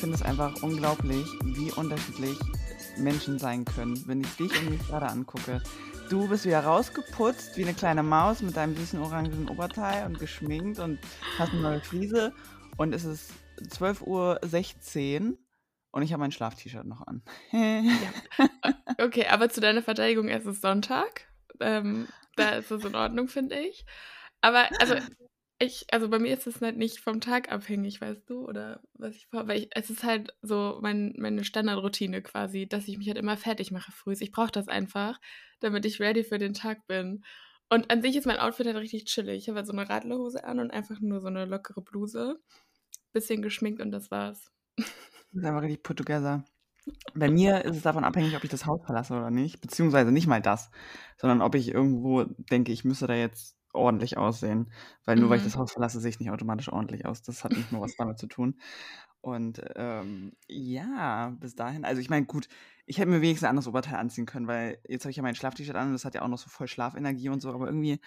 Ich finde es einfach unglaublich, wie unterschiedlich Menschen sein können, wenn ich dich und mich gerade angucke. Du bist wieder rausgeputzt wie eine kleine Maus mit deinem süßen orangen Oberteil und geschminkt und hast eine neue Fliese und es ist 12.16 Uhr und ich habe mein Schlaf-T-Shirt noch an. ja. Okay, aber zu deiner Verteidigung, es ist Sonntag. Ähm, da ist es in Ordnung, finde ich. Aber also ich, also bei mir ist es halt nicht vom Tag abhängig, weißt du, oder was ich vor, weil ich, es ist halt so mein, meine Standardroutine quasi, dass ich mich halt immer fertig mache früh. Ich brauche das einfach, damit ich ready für den Tag bin. Und an sich ist mein Outfit halt richtig chillig. Ich habe halt so eine Radlerhose an und einfach nur so eine lockere Bluse. Bisschen geschminkt und das war's. Das ist einfach richtig Portugieser. Bei mir ist es davon abhängig, ob ich das Haus verlasse oder nicht. Beziehungsweise nicht mal das, sondern ob ich irgendwo denke, ich müsste da jetzt ordentlich aussehen. Weil nur weil ich mhm. das Haus verlasse, sehe ich nicht automatisch ordentlich aus. Das hat nicht nur was damit zu tun. Und ähm, ja, bis dahin, also ich meine, gut, ich hätte mir wenigstens ein anderes Oberteil anziehen können, weil jetzt habe ich ja mein Schlaf-T-Shirt an und das hat ja auch noch so voll Schlafenergie und so, aber irgendwie,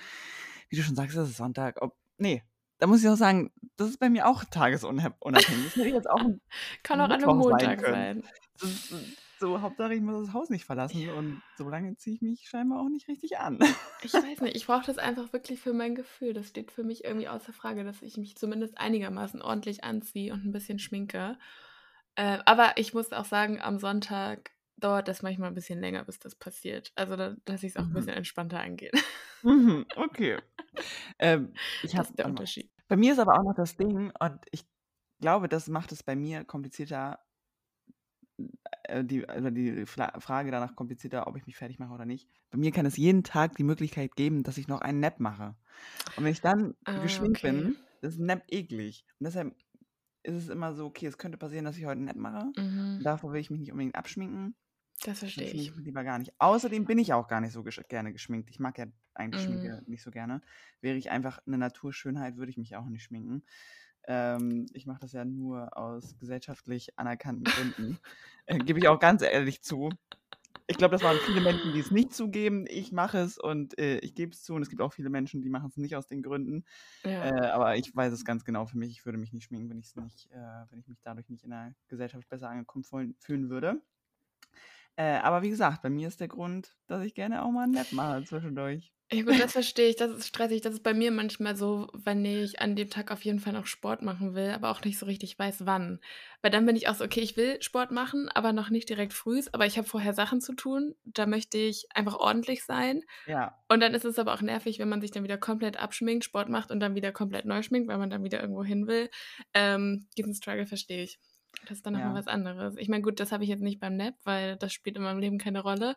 wie du schon sagst, das ist Sonntag. Ob, nee, da muss ich auch sagen, das ist bei mir auch tagesunabhängig. Das hätte ich jetzt auch Kann auch an einem Montag sein. sein. So, Hauptsache ich muss das Haus nicht verlassen ja. und so lange ziehe ich mich scheinbar auch nicht richtig an. Ich weiß nicht, ich brauche das einfach wirklich für mein Gefühl. Das steht für mich irgendwie außer Frage, dass ich mich zumindest einigermaßen ordentlich anziehe und ein bisschen schminke. Äh, aber ich muss auch sagen, am Sonntag dauert das manchmal ein bisschen länger, bis das passiert. Also, da, dass ich es auch mhm. ein bisschen entspannter angehe. Mhm, okay. ähm, ich das ist der Unterschied. Bei mir ist aber auch noch das Ding, und ich glaube, das macht es bei mir komplizierter, äh, die, also die Frage danach komplizierter, ob ich mich fertig mache oder nicht. Bei mir kann es jeden Tag die Möglichkeit geben, dass ich noch einen Nap mache. Und wenn ich dann ah, geschminkt okay. bin, ist ein Nap eklig. Und deshalb ist es immer so, okay, es könnte passieren, dass ich heute einen Nap mache. Mhm. Davor will ich mich nicht unbedingt abschminken. Das verstehe das ich. Lieber gar nicht. Außerdem bin ich auch gar nicht so gesch gerne geschminkt. Ich mag ja eigentlich mhm. Schminke nicht so gerne. Wäre ich einfach eine Naturschönheit, würde ich mich auch nicht schminken. Ähm, ich mache das ja nur aus gesellschaftlich anerkannten Gründen. äh, Gebe ich auch ganz ehrlich zu. Ich glaube, das waren viele Menschen, die es nicht zugeben. Ich mache es und äh, ich gebe es zu. Und es gibt auch viele Menschen, die machen es nicht aus den Gründen. Ja. Äh, aber ich weiß es ganz genau für mich. Ich würde mich nicht schminken, wenn ich es nicht, äh, wenn ich mich dadurch nicht in der Gesellschaft besser angekommen fühlen würde. Äh, aber wie gesagt, bei mir ist der Grund, dass ich gerne auch mal ein Nap mache zwischendurch. Ja gut, das verstehe ich. Das ist stressig. Das ist bei mir manchmal so, wenn ich an dem Tag auf jeden Fall noch Sport machen will, aber auch nicht so richtig weiß, wann. Weil dann bin ich auch so, okay, ich will Sport machen, aber noch nicht direkt früh, aber ich habe vorher Sachen zu tun. Da möchte ich einfach ordentlich sein. Ja. Und dann ist es aber auch nervig, wenn man sich dann wieder komplett abschminkt, Sport macht und dann wieder komplett neu schminkt, weil man dann wieder irgendwo hin will. Ähm, diesen Struggle verstehe ich. Das ist dann nochmal ja. was anderes. Ich meine, gut, das habe ich jetzt nicht beim Nap, weil das spielt in meinem Leben keine Rolle.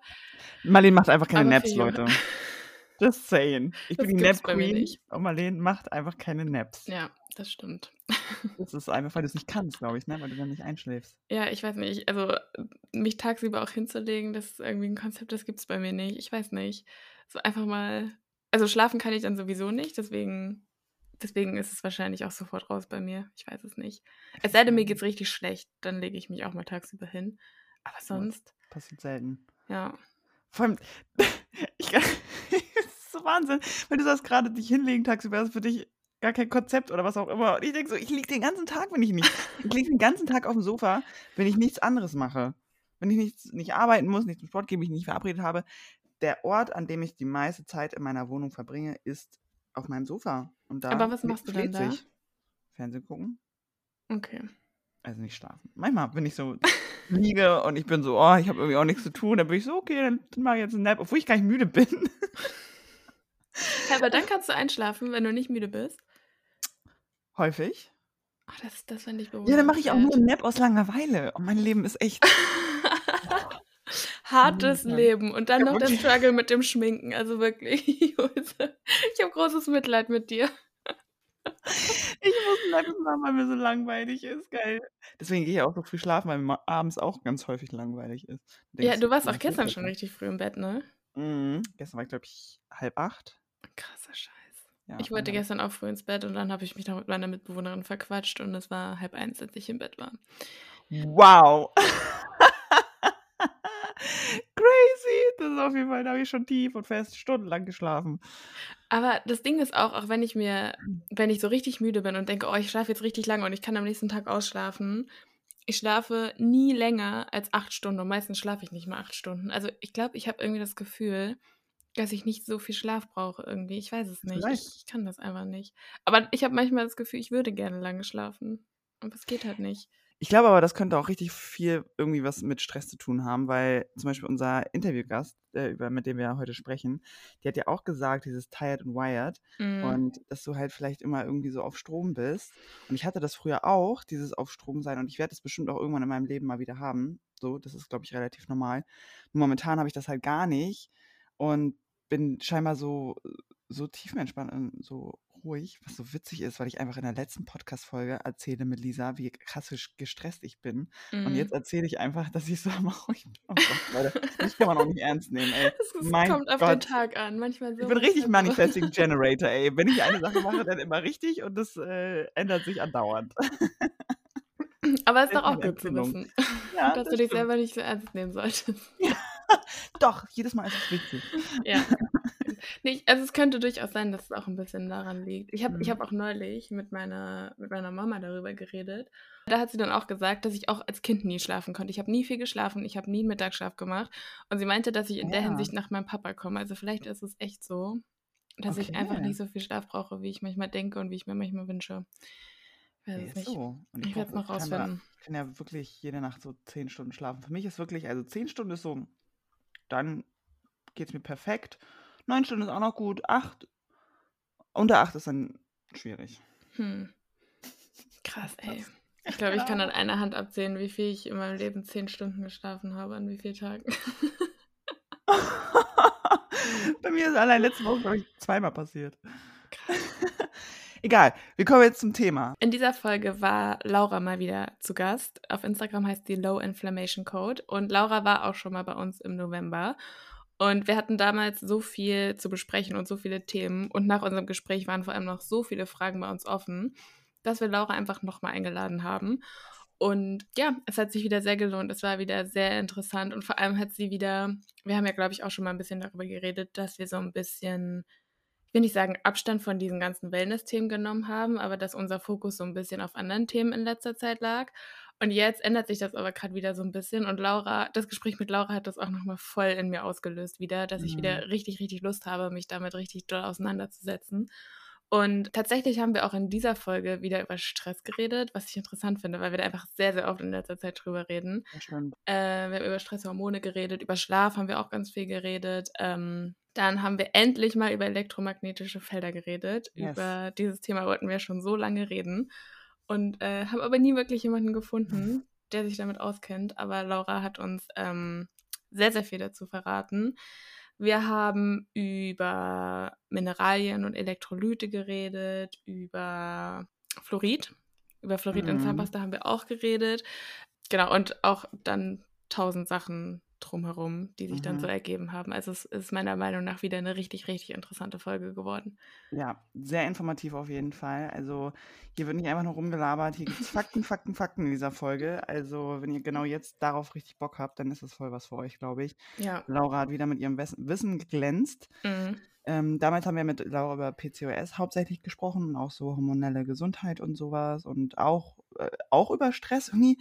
Marlene macht einfach keine aber Naps, Leute. Just saying. Ich das bin die Nap Queen und Marlene macht einfach keine Naps. Ja, das stimmt. Das ist einfach, weil du es nicht kannst, glaube ich, ne? weil du dann nicht einschläfst. Ja, ich weiß nicht. Also, mich tagsüber auch hinzulegen, das ist irgendwie ein Konzept, das gibt es bei mir nicht. Ich weiß nicht. So einfach mal. Also, schlafen kann ich dann sowieso nicht, deswegen. Deswegen ist es wahrscheinlich auch sofort raus bei mir. Ich weiß es nicht. Es sei denn, mir geht es richtig schlecht, dann lege ich mich auch mal tagsüber hin. Aber sonst. Ja, passiert selten. Ja. Vor allem, ich, so Wahnsinn. Wenn du sagst, gerade dich hinlegen tagsüber ist für dich gar kein Konzept oder was auch immer. Und ich denke so, ich liege den ganzen Tag, wenn ich nicht. Ich liege den ganzen Tag auf dem Sofa, wenn ich nichts anderes mache. Wenn ich nicht, nicht arbeiten muss, nicht zum Sport gehe, mich nicht verabredet habe. Der Ort, an dem ich die meiste Zeit in meiner Wohnung verbringe, ist auf meinem Sofa. Und da Aber was machst du denn da? Fernsehen gucken. Okay. Also nicht schlafen. Manchmal, wenn ich so liege und ich bin so, oh, ich habe irgendwie auch nichts zu tun, dann bin ich so, okay, dann mache ich jetzt einen Nap, obwohl ich gar nicht müde bin. aber dann kannst du einschlafen, wenn du nicht müde bist. Häufig. Ach, das, das fände ich bewusst. Ja, dann mache ich auch nur einen Nap aus Langeweile. Und mein Leben ist echt. Hartes Leben. Und dann ja, noch der Struggle mit dem Schminken. Also wirklich, ich habe großes Mitleid mit dir. Ich muss Naps machen, weil mir so langweilig ist. Geil. Deswegen gehe ich auch so früh schlafen, weil mir abends auch ganz häufig langweilig ist. Ja, du warst auch gestern schon richtig früh im Bett, ne? Mhm. Gestern war ich, glaube ich, halb acht. Krasser Scheiß. Ja, ich wollte gestern auch früh ins Bett und dann habe ich mich noch mit meiner Mitbewohnerin verquatscht und es war halb eins, als ich im Bett war. Wow. Crazy. Das ist auf jeden Fall, da habe ich schon tief und fest stundenlang geschlafen. Aber das Ding ist auch, auch wenn ich mir, wenn ich so richtig müde bin und denke, oh, ich schlafe jetzt richtig lange und ich kann am nächsten Tag ausschlafen, ich schlafe nie länger als acht Stunden und meistens schlafe ich nicht mal acht Stunden. Also ich glaube, ich habe irgendwie das Gefühl, dass ich nicht so viel Schlaf brauche irgendwie. Ich weiß es nicht. Ich, ich, kann das einfach nicht. Aber ich habe manchmal das Gefühl, ich würde gerne lange schlafen. Aber es geht halt nicht. Ich glaube aber, das könnte auch richtig viel irgendwie was mit Stress zu tun haben, weil zum Beispiel unser Interviewgast, äh, über, mit dem wir heute sprechen, die hat ja auch gesagt, dieses Tired and Wired mm. und dass du halt vielleicht immer irgendwie so auf Strom bist. Und ich hatte das früher auch, dieses auf Strom sein und ich werde das bestimmt auch irgendwann in meinem Leben mal wieder haben. So, das ist, glaube ich, relativ normal. Nur momentan habe ich das halt gar nicht und bin scheinbar so, so tiefenentspannt und so ruhig, was so witzig ist, weil ich einfach in der letzten Podcast-Folge erzähle mit Lisa, wie krass gestresst ich bin. Mhm. Und jetzt erzähle ich einfach, dass ich so ruhig bin. Oh Gott, Leute, das kann man auch nicht ernst nehmen, ey. Es kommt auf den Tag an, manchmal so. Ich bin richtig Manifesting Generator, ey. Wenn ich eine Sache mache, dann immer richtig und das äh, ändert sich andauernd. Aber es ist doch auch gut zu wissen, ja, dass das du dich stimmt. selber nicht so ernst nehmen solltest. Ja. Doch, jedes Mal ist es witzig. Ja. Nee, also es könnte durchaus sein, dass es auch ein bisschen daran liegt. Ich habe mhm. hab auch neulich mit meiner, mit meiner Mama darüber geredet. Da hat sie dann auch gesagt, dass ich auch als Kind nie schlafen konnte. Ich habe nie viel geschlafen, ich habe nie einen Mittagsschlaf gemacht. Und sie meinte, dass ich in ja. der Hinsicht nach meinem Papa komme. Also vielleicht ist es echt so, dass okay. ich einfach nicht so viel Schlaf brauche, wie ich manchmal denke und wie ich mir manchmal wünsche. Ich nicht. So. werde es noch rausfinden. Ich kann ja wirklich jede Nacht so zehn Stunden schlafen. Für mich ist wirklich, also zehn Stunden ist so, dann geht es mir perfekt. Neun Stunden ist auch noch gut. Acht. Unter acht ist dann schwierig. Hm. Krass, ey. Ich glaube, ich kann an einer Hand absehen, wie viel ich in meinem Leben zehn Stunden geschlafen habe, an wie vielen Tagen. Bei mir ist allein letzte Woche, glaube ich, zweimal passiert. Krass. Egal, wir kommen jetzt zum Thema. In dieser Folge war Laura mal wieder zu Gast. Auf Instagram heißt die Low Inflammation Code und Laura war auch schon mal bei uns im November. Und wir hatten damals so viel zu besprechen und so viele Themen. Und nach unserem Gespräch waren vor allem noch so viele Fragen bei uns offen, dass wir Laura einfach nochmal eingeladen haben. Und ja, es hat sich wieder sehr gelohnt. Es war wieder sehr interessant. Und vor allem hat sie wieder, wir haben ja, glaube ich, auch schon mal ein bisschen darüber geredet, dass wir so ein bisschen, ich will nicht sagen, Abstand von diesen ganzen Wellness-Themen genommen haben, aber dass unser Fokus so ein bisschen auf anderen Themen in letzter Zeit lag. Und jetzt ändert sich das aber gerade wieder so ein bisschen. Und Laura, das Gespräch mit Laura hat das auch nochmal voll in mir ausgelöst wieder, dass mhm. ich wieder mhm. richtig, richtig Lust habe, mich damit richtig doll auseinanderzusetzen. Und tatsächlich haben wir auch in dieser Folge wieder über Stress geredet, was ich interessant finde, weil wir da einfach sehr, sehr oft in letzter Zeit drüber reden. Äh, wir haben über Stresshormone geredet, über Schlaf haben wir auch ganz viel geredet. Ähm, dann haben wir endlich mal über elektromagnetische Felder geredet. Yes. Über dieses Thema wollten wir schon so lange reden und äh, haben aber nie wirklich jemanden gefunden, der sich damit auskennt. Aber Laura hat uns ähm, sehr, sehr viel dazu verraten. Wir haben über Mineralien und Elektrolyte geredet, über Fluorid. Über Fluorid mhm. in Zahnpasta haben wir auch geredet. Genau, und auch dann tausend Sachen drumherum, die sich mhm. dann so mhm. ergeben haben. Also es ist meiner Meinung nach wieder eine richtig, richtig interessante Folge geworden. Ja, sehr informativ auf jeden Fall. Also hier wird nicht einfach nur rumgelabert, hier gibt es Fakten, Fakten, Fakten in dieser Folge. Also wenn ihr genau jetzt darauf richtig Bock habt, dann ist das voll was für euch, glaube ich. Ja. Laura hat wieder mit ihrem Wissen geglänzt. Mhm. Ähm, damals haben wir mit Laura über PCOS hauptsächlich gesprochen und auch so hormonelle Gesundheit und sowas und auch, äh, auch über Stress. Irgendwie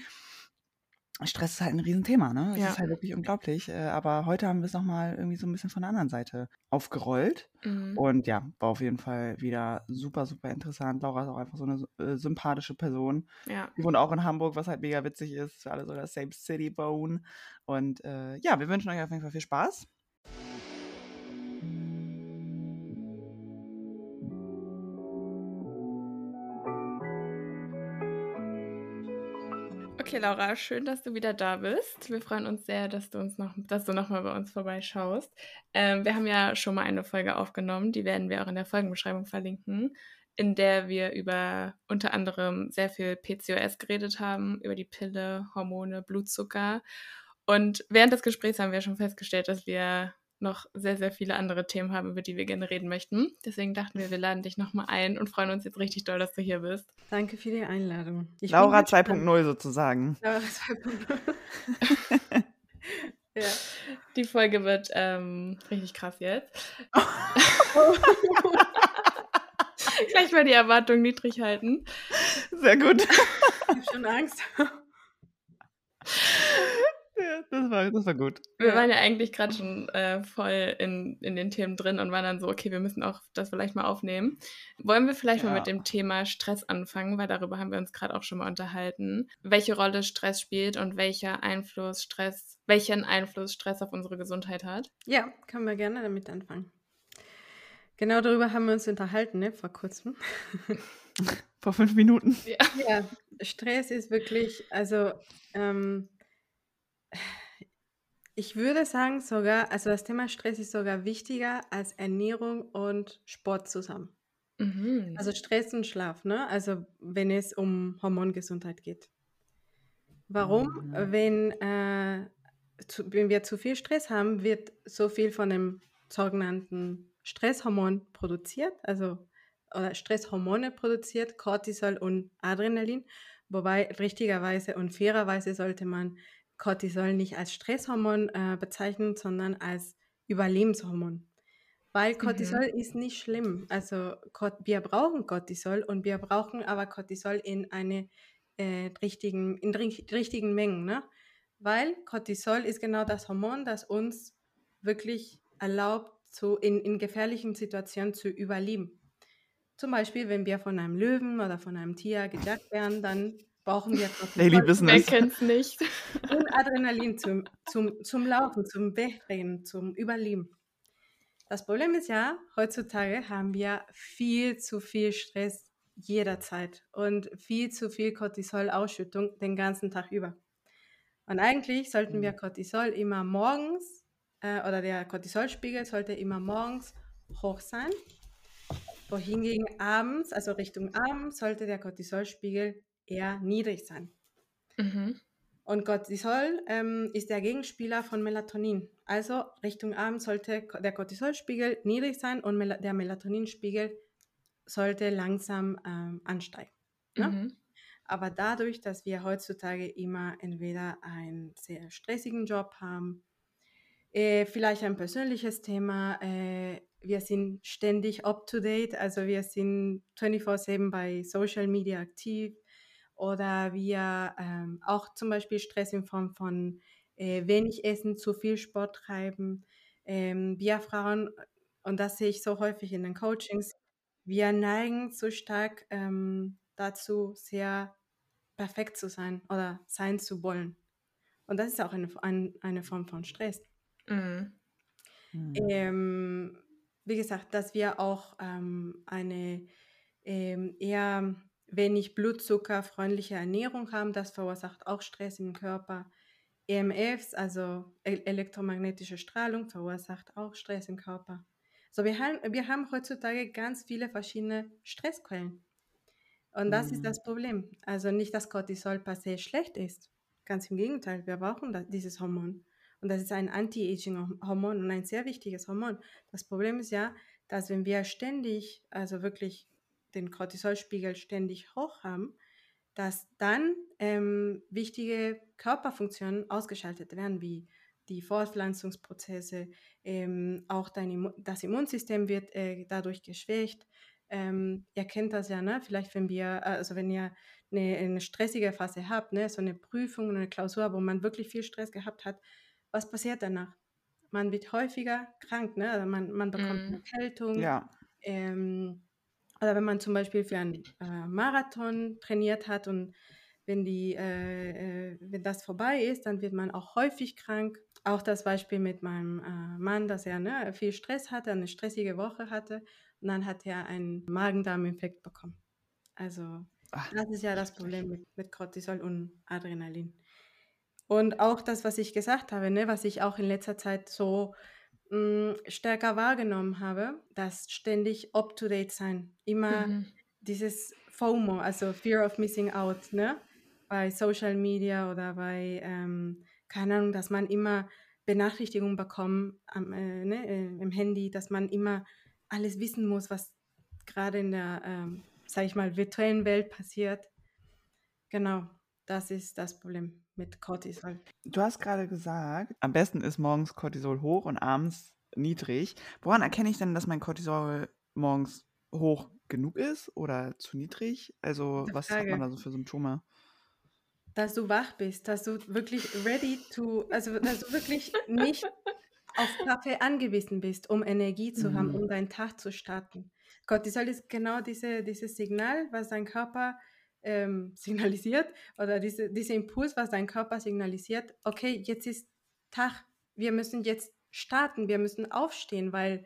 Stress ist halt ein Riesenthema, ne? Das ja. ist halt wirklich unglaublich. Äh, aber heute haben wir es nochmal irgendwie so ein bisschen von der anderen Seite aufgerollt. Mhm. Und ja, war auf jeden Fall wieder super, super interessant. Laura ist auch einfach so eine äh, sympathische Person. Ja. Die wohnt auch in Hamburg, was halt mega witzig ist. Für alle so das Same City Bone. Und äh, ja, wir wünschen euch auf jeden Fall viel Spaß. Okay, Laura, schön, dass du wieder da bist. Wir freuen uns sehr, dass du uns noch, dass du nochmal bei uns vorbeischaust. Ähm, wir haben ja schon mal eine Folge aufgenommen, die werden wir auch in der Folgenbeschreibung verlinken, in der wir über unter anderem sehr viel PCOS geredet haben, über die Pille, Hormone, Blutzucker. Und während des Gesprächs haben wir schon festgestellt, dass wir noch sehr, sehr viele andere Themen haben, über die wir gerne reden möchten. Deswegen dachten wir, wir laden dich nochmal ein und freuen uns jetzt richtig doll, dass du hier bist. Danke für die Einladung. Ich Laura 2.0 sozusagen. Laura 2.0. Ja. Die Folge wird ähm, richtig krass jetzt. Gleich mal die Erwartung niedrig halten. Sehr gut. Ich habe schon Angst. Ja, das war, das war gut. Wir waren ja eigentlich gerade schon äh, voll in, in den Themen drin und waren dann so, okay, wir müssen auch das vielleicht mal aufnehmen. Wollen wir vielleicht ja. mal mit dem Thema Stress anfangen, weil darüber haben wir uns gerade auch schon mal unterhalten. Welche Rolle Stress spielt und welcher Einfluss Stress, welchen Einfluss Stress auf unsere Gesundheit hat? Ja, können wir gerne damit anfangen. Genau darüber haben wir uns unterhalten, ne, vor kurzem. vor fünf Minuten. Ja. ja, Stress ist wirklich, also ähm, ich würde sagen sogar, also das Thema Stress ist sogar wichtiger als Ernährung und Sport zusammen. Mhm. Also Stress und Schlaf, ne? Also wenn es um Hormongesundheit geht. Warum? Mhm. Wenn, äh, zu, wenn wir zu viel Stress haben, wird so viel von dem sogenannten Stresshormon produziert, also oder Stresshormone produziert, Cortisol und Adrenalin. Wobei richtigerweise und fairerweise sollte man Cortisol nicht als Stresshormon äh, bezeichnen, sondern als Überlebenshormon. Weil Cortisol mhm. ist nicht schlimm. Also wir brauchen Cortisol und wir brauchen aber Cortisol in eine äh, richtigen, in richtigen Mengen. Ne? Weil Cortisol ist genau das Hormon, das uns wirklich erlaubt, zu, in, in gefährlichen Situationen zu überleben. Zum Beispiel, wenn wir von einem Löwen oder von einem Tier gejagt werden, dann brauchen wir Daily Business. Wer kennt's nicht? Und Adrenalin zum, zum, zum Laufen, zum Wegrennen, zum Überleben. Das Problem ist ja, heutzutage haben wir viel zu viel Stress jederzeit und viel zu viel Cortisol-Ausschüttung den ganzen Tag über. Und eigentlich sollten wir mhm. Cortisol immer morgens, äh, oder der Cortisolspiegel sollte immer morgens hoch sein. Wohingegen abends, also Richtung Abend, sollte der Cortisolspiegel eher niedrig sein. Mhm. Und Cortisol ähm, ist der Gegenspieler von Melatonin. Also Richtung Abend sollte der Cortisolspiegel niedrig sein und Mel der Melatoninspiegel sollte langsam ähm, ansteigen. Ne? Mhm. Aber dadurch, dass wir heutzutage immer entweder einen sehr stressigen Job haben, äh, vielleicht ein persönliches Thema, äh, wir sind ständig up-to-date, also wir sind 24/7 bei Social Media aktiv, oder wir ähm, auch zum Beispiel Stress in Form von äh, wenig Essen, zu viel Sport treiben. Ähm, wir Frauen, und das sehe ich so häufig in den Coachings, wir neigen zu stark ähm, dazu, sehr perfekt zu sein oder sein zu wollen. Und das ist auch eine, ein, eine Form von Stress. Mhm. Mhm. wie gesagt, dass wir auch ähm, eine ähm, eher wenig Blutzucker, freundliche Ernährung haben, das verursacht auch Stress im Körper. EMFs, also elektromagnetische Strahlung, verursacht auch Stress im Körper. So, wir haben, wir haben heutzutage ganz viele verschiedene Stressquellen. Und das mhm. ist das Problem. Also nicht, dass Cortisol per se schlecht ist. Ganz im Gegenteil, wir brauchen das, dieses Hormon. Und das ist ein Anti-Aging-Hormon und ein sehr wichtiges Hormon. Das Problem ist ja, dass wenn wir ständig, also wirklich den Cortisolspiegel ständig hoch haben, dass dann ähm, wichtige Körperfunktionen ausgeschaltet werden, wie die Fortpflanzungsprozesse, ähm, auch dein das Immunsystem wird äh, dadurch geschwächt. Ähm, ihr kennt das ja, ne? Vielleicht wenn wir, also wenn ihr eine, eine stressige Phase habt, ne? so eine Prüfung, eine Klausur, wo man wirklich viel Stress gehabt hat, was passiert danach? Man wird häufiger krank, ne? Also man, man bekommt mm. eine Erkältung. Ja. Ähm, oder wenn man zum Beispiel für einen äh, Marathon trainiert hat und wenn, die, äh, äh, wenn das vorbei ist, dann wird man auch häufig krank. Auch das Beispiel mit meinem äh, Mann, dass er ne, viel Stress hatte, eine stressige Woche hatte und dann hat er einen Magen-Darm-Infekt bekommen. Also Ach. das ist ja das Problem mit, mit Cortisol und Adrenalin. Und auch das, was ich gesagt habe, ne, was ich auch in letzter Zeit so hm, stärker wahrgenommen habe, dass ständig up-to-date sein, immer mhm. dieses FOMO, also Fear of Missing Out, ne? bei Social Media oder bei, ähm, keine Ahnung, dass man immer Benachrichtigungen bekommt am, äh, ne, äh, im Handy, dass man immer alles wissen muss, was gerade in der, ähm, sage ich mal, virtuellen Welt passiert. Genau. Das ist das Problem mit Cortisol. Du hast gerade gesagt, am besten ist morgens Cortisol hoch und abends niedrig. Woran erkenne ich denn, dass mein Cortisol morgens hoch genug ist oder zu niedrig? Also, was hat man da so für Symptome? Dass du wach bist, dass du wirklich ready to, also dass du wirklich nicht auf Kaffee angewiesen bist, um Energie zu haben, Mhm. um deinen Tag zu starten. Cortisol ist genau diese, dieses Signal, was dein Körper ähm, signalisiert oder diese, dieser Impuls, was dein Körper signalisiert, okay, jetzt ist Tag, wir müssen jetzt starten, wir müssen aufstehen, weil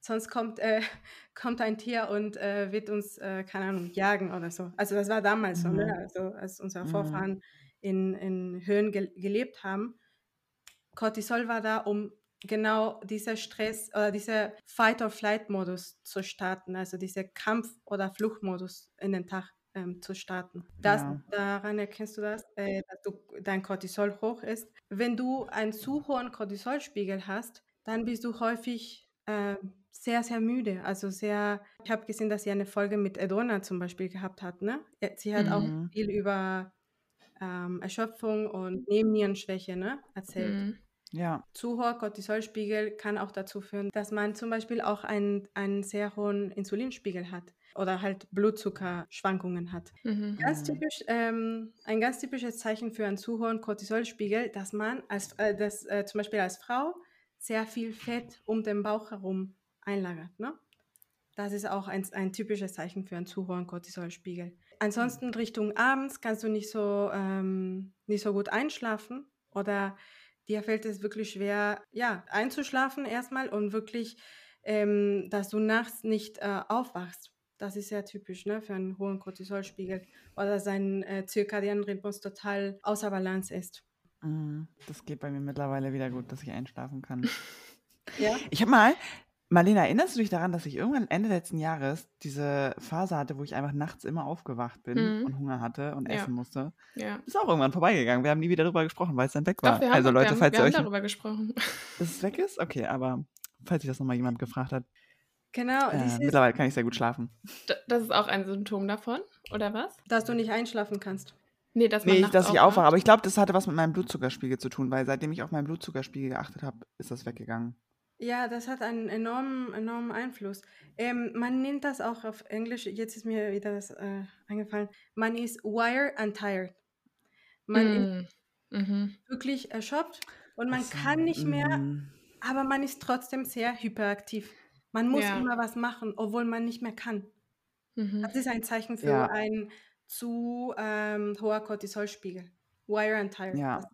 sonst kommt, äh, kommt ein Tier und äh, wird uns, äh, keine Ahnung, jagen oder so. Also das war damals so, ne? Mhm. also als unsere Mhm. Vorfahren in, in Höhen ge gelebt haben. Cortisol war da, um genau dieser Stress oder dieser Fight-or-Flight-Modus zu starten, also dieser Kampf- oder Fluchtmodus in den Tag ähm, zu starten. Das, Ja. Daran erkennst du das, äh, dass du, dein Cortisol hoch ist. Wenn du einen zu hohen Cortisolspiegel hast, dann bist du häufig äh, sehr, sehr müde. Also sehr, ich habe gesehen, dass sie eine Folge mit Edona zum Beispiel gehabt hat. Ne? Äh, Sie hat auch Mhm. viel über ähm, Erschöpfung und Nebennierenschwäche ne, erzählt. Mhm. Ja. Zu hoher Cortisolspiegel kann auch dazu führen, dass man zum Beispiel auch einen, einen sehr hohen Insulinspiegel hat oder halt Blutzuckerschwankungen hat. Mhm. Ganz typisch, ähm, ein ganz typisches Zeichen für einen zu hohen Cortisolspiegel, dass man als, äh, dass, äh, zum Beispiel als Frau sehr viel Fett um den Bauch herum einlagert. Ne? Das ist auch ein, ein typisches Zeichen für einen zu hohen Cortisolspiegel. Ansonsten Richtung abends kannst du nicht so, ähm, nicht so gut einschlafen oder dir fällt es wirklich schwer, ja, einzuschlafen erstmal und wirklich, ähm, dass du nachts nicht äh, aufwachst. Das ist sehr typisch ne, für einen hohen Cortisolspiegel oder sein äh, zirkadianen Rhythmus total außer Balance ist. Mhm. Das geht bei mir mittlerweile wieder gut, dass ich einschlafen kann. Ja? Ich habe mal, Marlena, erinnerst du dich daran, dass ich irgendwann Ende letzten Jahres diese Phase hatte, wo ich einfach nachts immer aufgewacht bin Mhm. und Hunger hatte und Ja. essen musste? Ja. Ist auch irgendwann vorbeigegangen. Wir haben nie wieder darüber gesprochen, weil es dann weg war. Doch, wir haben, also wir Leute, haben, falls wir ihr haben euch, darüber gesprochen. dass es weg ist, okay, aber falls sich das nochmal jemand gefragt hat, Genau, äh, mittlerweile kann ich sehr gut schlafen. Das ist auch ein Symptom davon, oder was? dass du nicht einschlafen kannst. Nee, dass man Nee, nachts dass ich aufwache, aber ich glaube, das hatte was mit meinem Blutzuckerspiegel zu tun, weil seitdem ich auf meinen Blutzuckerspiegel geachtet habe, ist das weggegangen. Ja, das hat einen enormen, enormen Einfluss. Ähm, man nennt das auch auf Englisch, jetzt ist mir wieder das äh, eingefallen, man ist wire and tired. Man ist Mm. Mhm. wirklich erschöpft und man Ach so, kann nicht mehr, mm. aber man ist trotzdem sehr hyperaktiv. Man muss Ja. immer was machen, obwohl man nicht mehr kann. Mhm. Das ist ein Zeichen für Ja. ein zu ähm, hoher Cortisolspiegel. Wire and tired. Ja. Das,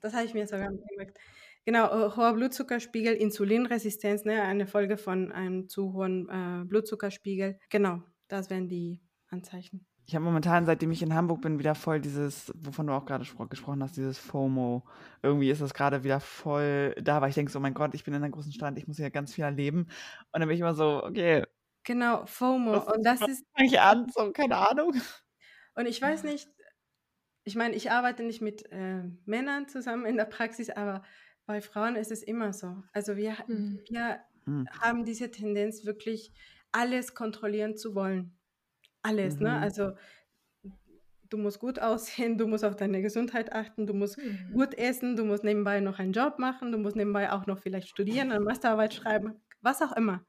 das habe ich mir sogar gemerkt. Genau, äh, hoher Blutzuckerspiegel, Insulinresistenz, ne, eine Folge von einem zu hohen äh, Blutzuckerspiegel. Genau, das wären die Anzeichen. Ich habe momentan, seitdem ich in Hamburg bin, wieder voll dieses, wovon du auch gerade spro gesprochen hast, dieses FOMO. Irgendwie ist das gerade wieder voll da, weil ich denke so, oh mein Gott, ich bin in einer großen Stadt, ich muss hier ganz viel erleben. Und dann bin ich immer so, okay, Genau, FOMO. was, Und das was ist, fange ich an? So, keine Ahnung. und ich weiß nicht, ich meine, ich arbeite nicht mit äh, Männern zusammen in der Praxis, aber bei Frauen ist es immer so. Also wir, Mhm. wir Hm. haben diese Tendenz, wirklich alles kontrollieren zu wollen. Alles, ne? Mhm. Also du musst gut aussehen, du musst auf deine Gesundheit achten, du musst Mhm. gut essen, du musst nebenbei noch einen Job machen, du musst nebenbei auch noch vielleicht studieren, eine Masterarbeit schreiben, was auch immer.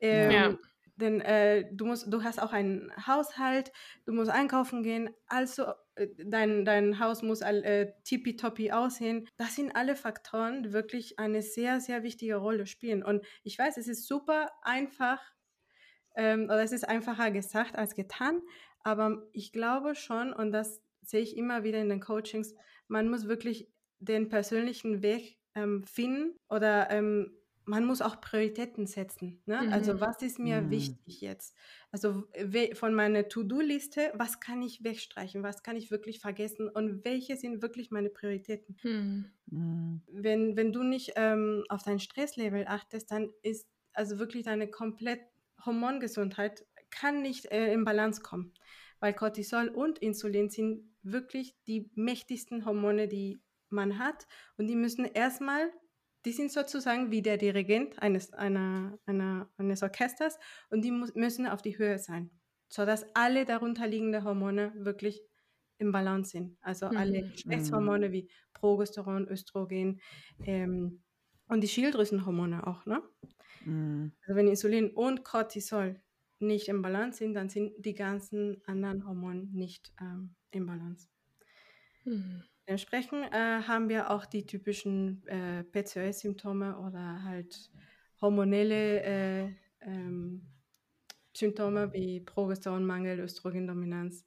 Ähm, Ja. Denn äh, du musst, du hast auch einen Haushalt, du musst einkaufen gehen, also äh, dein, dein Haus muss äh, tippitoppi aussehen. Das sind alle Faktoren, die wirklich eine sehr, sehr wichtige Rolle spielen. Und ich weiß, es ist super einfach, ähm, oder es ist einfacher gesagt als getan, aber ich glaube schon, und das sehe ich immer wieder in den Coachings, man muss wirklich den persönlichen Weg ähm, finden oder ähm, man muss auch Prioritäten setzen. Ne? Also Mhm. was ist mir Mhm. wichtig jetzt? Also von meiner To-Do-Liste, was kann ich wegstreichen, was kann ich wirklich vergessen und welche sind wirklich meine Prioritäten? Mhm. Hm. wenn, wenn du nicht ähm, auf dein Stresslevel achtest, dann ist also wirklich deine komplett Hormongesundheit kann nicht äh, in Balance kommen. Weil Cortisol und Insulin sind wirklich die mächtigsten Hormone, die man hat. Und die müssen erstmal, die sind sozusagen wie der Dirigent eines, einer, einer, eines Orchesters und die muss, müssen auf die Höhe sein, sodass alle darunterliegenden Hormone wirklich im Balance sind. Also alle Mhm. Geschlechtshormone wie Progesteron, Östrogen ähm, und die Schilddrüsenhormone auch. Ne? Mhm. Also wenn Insulin und Cortisol nicht im Balance sind, dann sind die ganzen anderen Hormone nicht ähm, im Balance. Mhm. Dementsprechend äh, haben wir auch die typischen äh, PCOS-Symptome oder halt hormonelle äh, ähm, Symptome wie Progesteronmangel, Östrogendominanz,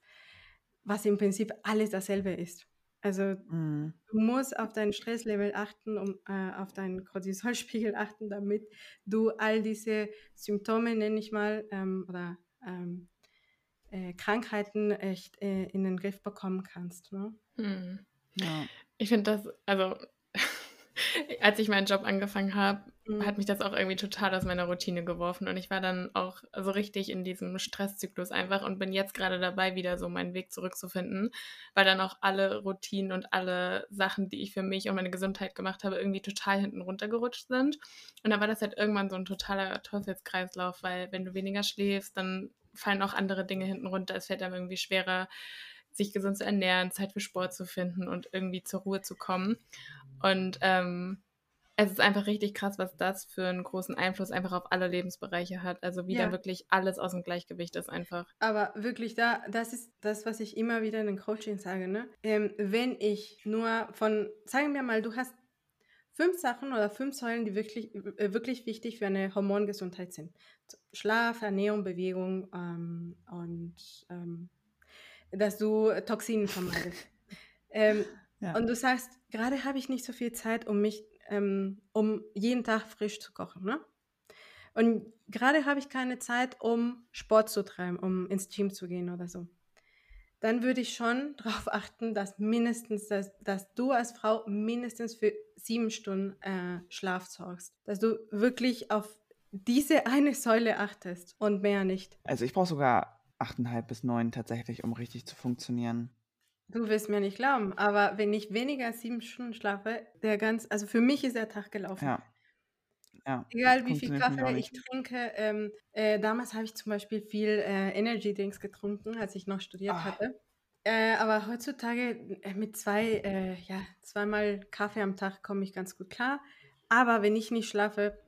was im Prinzip alles dasselbe ist. Also Mhm. du musst auf dein Stresslevel achten, um äh, auf deinen Cortisolspiegel achten, damit du all diese Symptome, nenne ich mal, ähm, oder ähm, äh, Krankheiten echt äh, in den Griff bekommen kannst. Ne? Mhm. Ja. Ich finde das, also als ich meinen Job angefangen habe, Mhm. hat mich das auch irgendwie total aus meiner Routine geworfen und ich war dann auch so richtig in diesem Stresszyklus einfach und bin jetzt gerade dabei, wieder so meinen Weg zurückzufinden, weil dann auch alle Routinen und alle Sachen, die ich für mich und meine Gesundheit gemacht habe, irgendwie total hinten runtergerutscht sind. Und dann war das halt irgendwann so ein totaler Teufelskreislauf, weil wenn du weniger schläfst, dann fallen auch andere Dinge hinten runter. Es fällt dann irgendwie schwerer, sich gesund zu ernähren, Zeit für Sport zu finden und irgendwie zur Ruhe zu kommen. Und ähm, es ist einfach richtig krass, was das für einen großen Einfluss einfach auf alle Lebensbereiche hat. Also wie Ja. da wirklich alles aus dem Gleichgewicht ist einfach. Aber wirklich, da, das ist das, was ich immer wieder in den Coachings sage. Ne? Ähm, wenn ich nur von, sagen wir mal, du hast fünf Sachen oder fünf Säulen, die wirklich, äh, wirklich wichtig für eine Hormongesundheit sind. Schlaf, Ernährung, Bewegung ähm, und ähm, dass du Toxinen vermeidest. ähm, Ja. Und du sagst, gerade habe ich nicht so viel Zeit, um mich, ähm, um jeden Tag frisch zu kochen. Ne? Und gerade habe ich keine Zeit, um Sport zu treiben, um ins Gym zu gehen oder so. Dann würde ich schon darauf achten, dass mindestens, dass, dass du als Frau mindestens für sieben Stunden äh, Schlaf sorgst. Dass du wirklich auf diese eine Säule achtest und mehr nicht. Also ich brauche sogar achteinhalb bis neun tatsächlich, um richtig zu funktionieren. Du wirst mir nicht glauben, aber wenn ich weniger als sieben Stunden schlafe, der ganz, also für mich ist der Tag gelaufen. Ja. Ja. Egal wie viel Kaffee ich trinke. Ähm, äh, damals habe ich zum Beispiel viel äh, Energy Drinks getrunken, als ich noch studiert Ah. hatte. Äh, aber heutzutage äh, mit zwei, äh, ja, zweimal Kaffee am Tag komme ich ganz gut klar. Aber wenn ich nicht schlafe,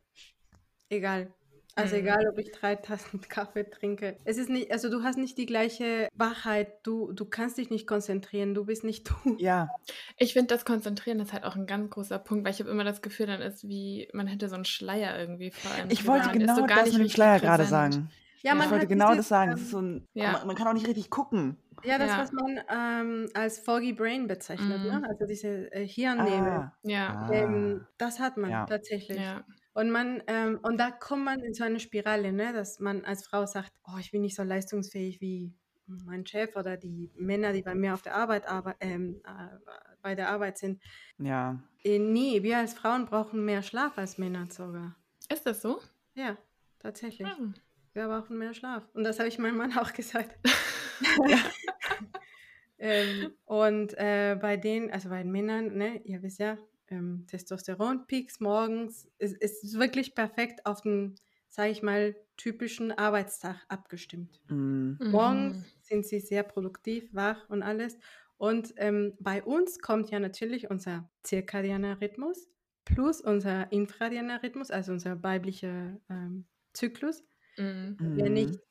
egal. Also Mhm. egal, ob ich drei Tassen Kaffee trinke. Es ist nicht, also du hast nicht die gleiche Wachheit, du, du kannst dich nicht konzentrieren, du bist nicht du. Ja, Ich finde, das Konzentrieren ist halt auch ein ganz großer Punkt, weil ich habe immer das Gefühl, dann ist wie, man hätte so einen Schleier irgendwie vor allem. ich wollte genau so gar das nicht mit dem Schleier gerade präsent. sagen. Ja, Ja. man Ich wollte genau dieses, das sagen. ähm, Es ist so ein, Ja. man, man kann auch nicht richtig gucken. Ja, das, Ja. was man ähm, als Foggy Brain bezeichnet, Mhm. ne? Also diese äh, Hirnnebel. Ah, Ja, Ähm, ah. das hat man Ja. tatsächlich. ja. Und man, ähm, und da kommt man in so eine Spirale, ne? dass man als Frau sagt, oh, ich bin nicht so leistungsfähig wie mein Chef oder die Männer, die bei mir auf der Arbeit arbe ähm, äh, bei der Arbeit sind. Ja. Äh, nee, wir als Frauen brauchen mehr Schlaf als Männer sogar. Ist das so? Ja, tatsächlich. Hm. Wir brauchen mehr Schlaf. Und das habe ich meinem Mann auch gesagt. ähm, und äh, bei den, also bei den Männern, ne, ihr wisst ja, ähm, Testosteronpeaks morgens ist, ist wirklich perfekt auf den, sage ich mal, typischen Arbeitstag abgestimmt. Mm. Morgens Mhm. sind sie sehr produktiv, wach und alles. Und ähm, bei uns kommt ja natürlich unser zirkadianer Rhythmus plus unser infradianer Rhythmus, also unser weiblicher ähm, Zyklus. Mhm. Mhm. nicht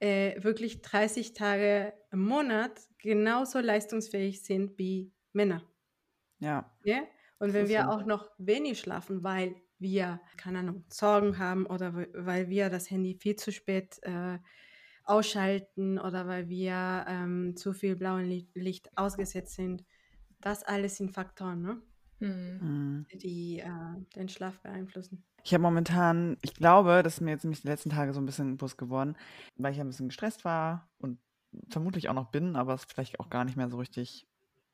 äh, wirklich 30 Tage im Monat genauso leistungsfähig sind wie Männer. Ja. Ja? Und wenn wir auch noch wenig schlafen, weil wir, keine Ahnung, Sorgen haben oder we- weil wir das Handy viel zu spät äh, ausschalten oder weil wir ähm, zu viel blauen Li- Licht ausgesetzt sind, das alles sind Faktoren, ne? Mhm. Mm. die äh, den Schlaf beeinflussen. Ich habe momentan, ich glaube, das ist mir jetzt nämlich die letzten Tage so ein bisschen bewusst geworden, weil ich ein bisschen gestresst war und vermutlich auch noch bin, aber es vielleicht auch gar nicht mehr so richtig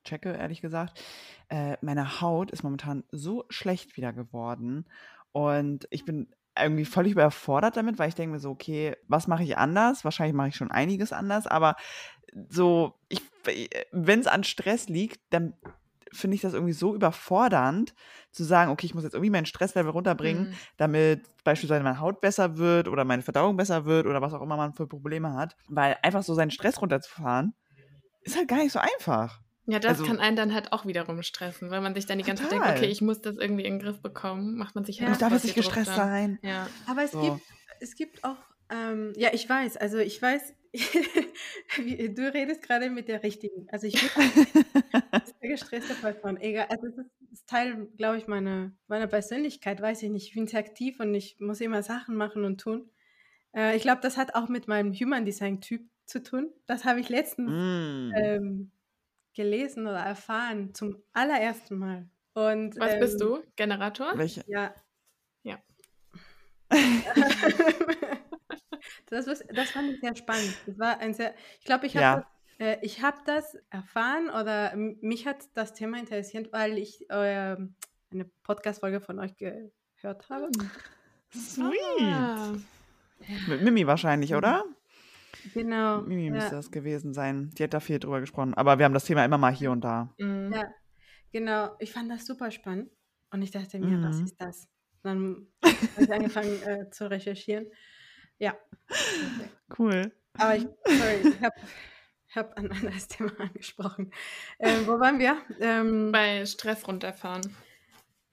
checke, ehrlich gesagt. Äh, meine Haut ist momentan so schlecht wieder geworden und ich bin irgendwie völlig überfordert damit, weil ich denke mir so, okay, was mache ich anders? Wahrscheinlich mache ich schon einiges anders, aber so, ich, wenn es an Stress liegt, dann finde ich das irgendwie so überfordernd, zu sagen, okay, ich muss jetzt irgendwie mein Stresslevel runterbringen, Mhm. damit beispielsweise meine Haut besser wird oder meine Verdauung besser wird oder was auch immer man für Probleme hat. Weil einfach so seinen Stress runterzufahren, ist halt gar nicht so einfach. Ja, das Also- kann einen dann halt auch wiederum stressen, weil man sich dann die ganze Zeit denkt, okay, ich muss das irgendwie in den Griff bekommen, macht man sich Ja. halt ich darf jetzt nicht gestresst dann. sein. Ja. Aber es So. gibt, es gibt auch, ähm, ja, ich weiß, also ich weiß, du redest gerade mit der richtigen. Also ich bin sehr gestresste Person. Egal, also es ist, ist Teil, glaube ich, meiner, meiner Persönlichkeit, weiß ich nicht. Ich bin sehr aktiv und ich muss immer Sachen machen und tun. Äh, ich glaube, das hat auch mit meinem Human Design Typ zu tun. Das habe ich letztens Mm. ähm, gelesen oder erfahren, zum allerersten Mal. Und, Was bist ähm, du? Generator? Welche? Ja. Ja. das, was, das fand ich sehr spannend. Das war ein sehr, ich glaube, ich Ja. habe das, äh, ich hab das erfahren oder mich hat das Thema interessiert, weil ich äh, eine Podcast-Folge von euch gehört habe. Sweet. Ah. Mit Mimi wahrscheinlich, Mhm. oder? Genau. Mimi ja. müsste das gewesen sein. Die hat da viel drüber gesprochen. Aber wir haben das Thema immer mal hier und da. Mhm. Ja. Genau, ich fand das super spannend und ich dachte mir, was Mhm. ist das? Dann habe ich angefangen äh, zu recherchieren. Ja. Okay. Cool. Aber ich, sorry, ich habe hab ein anderes Thema angesprochen. Ähm, wo waren wir? Ähm, Bei Stress runterfahren.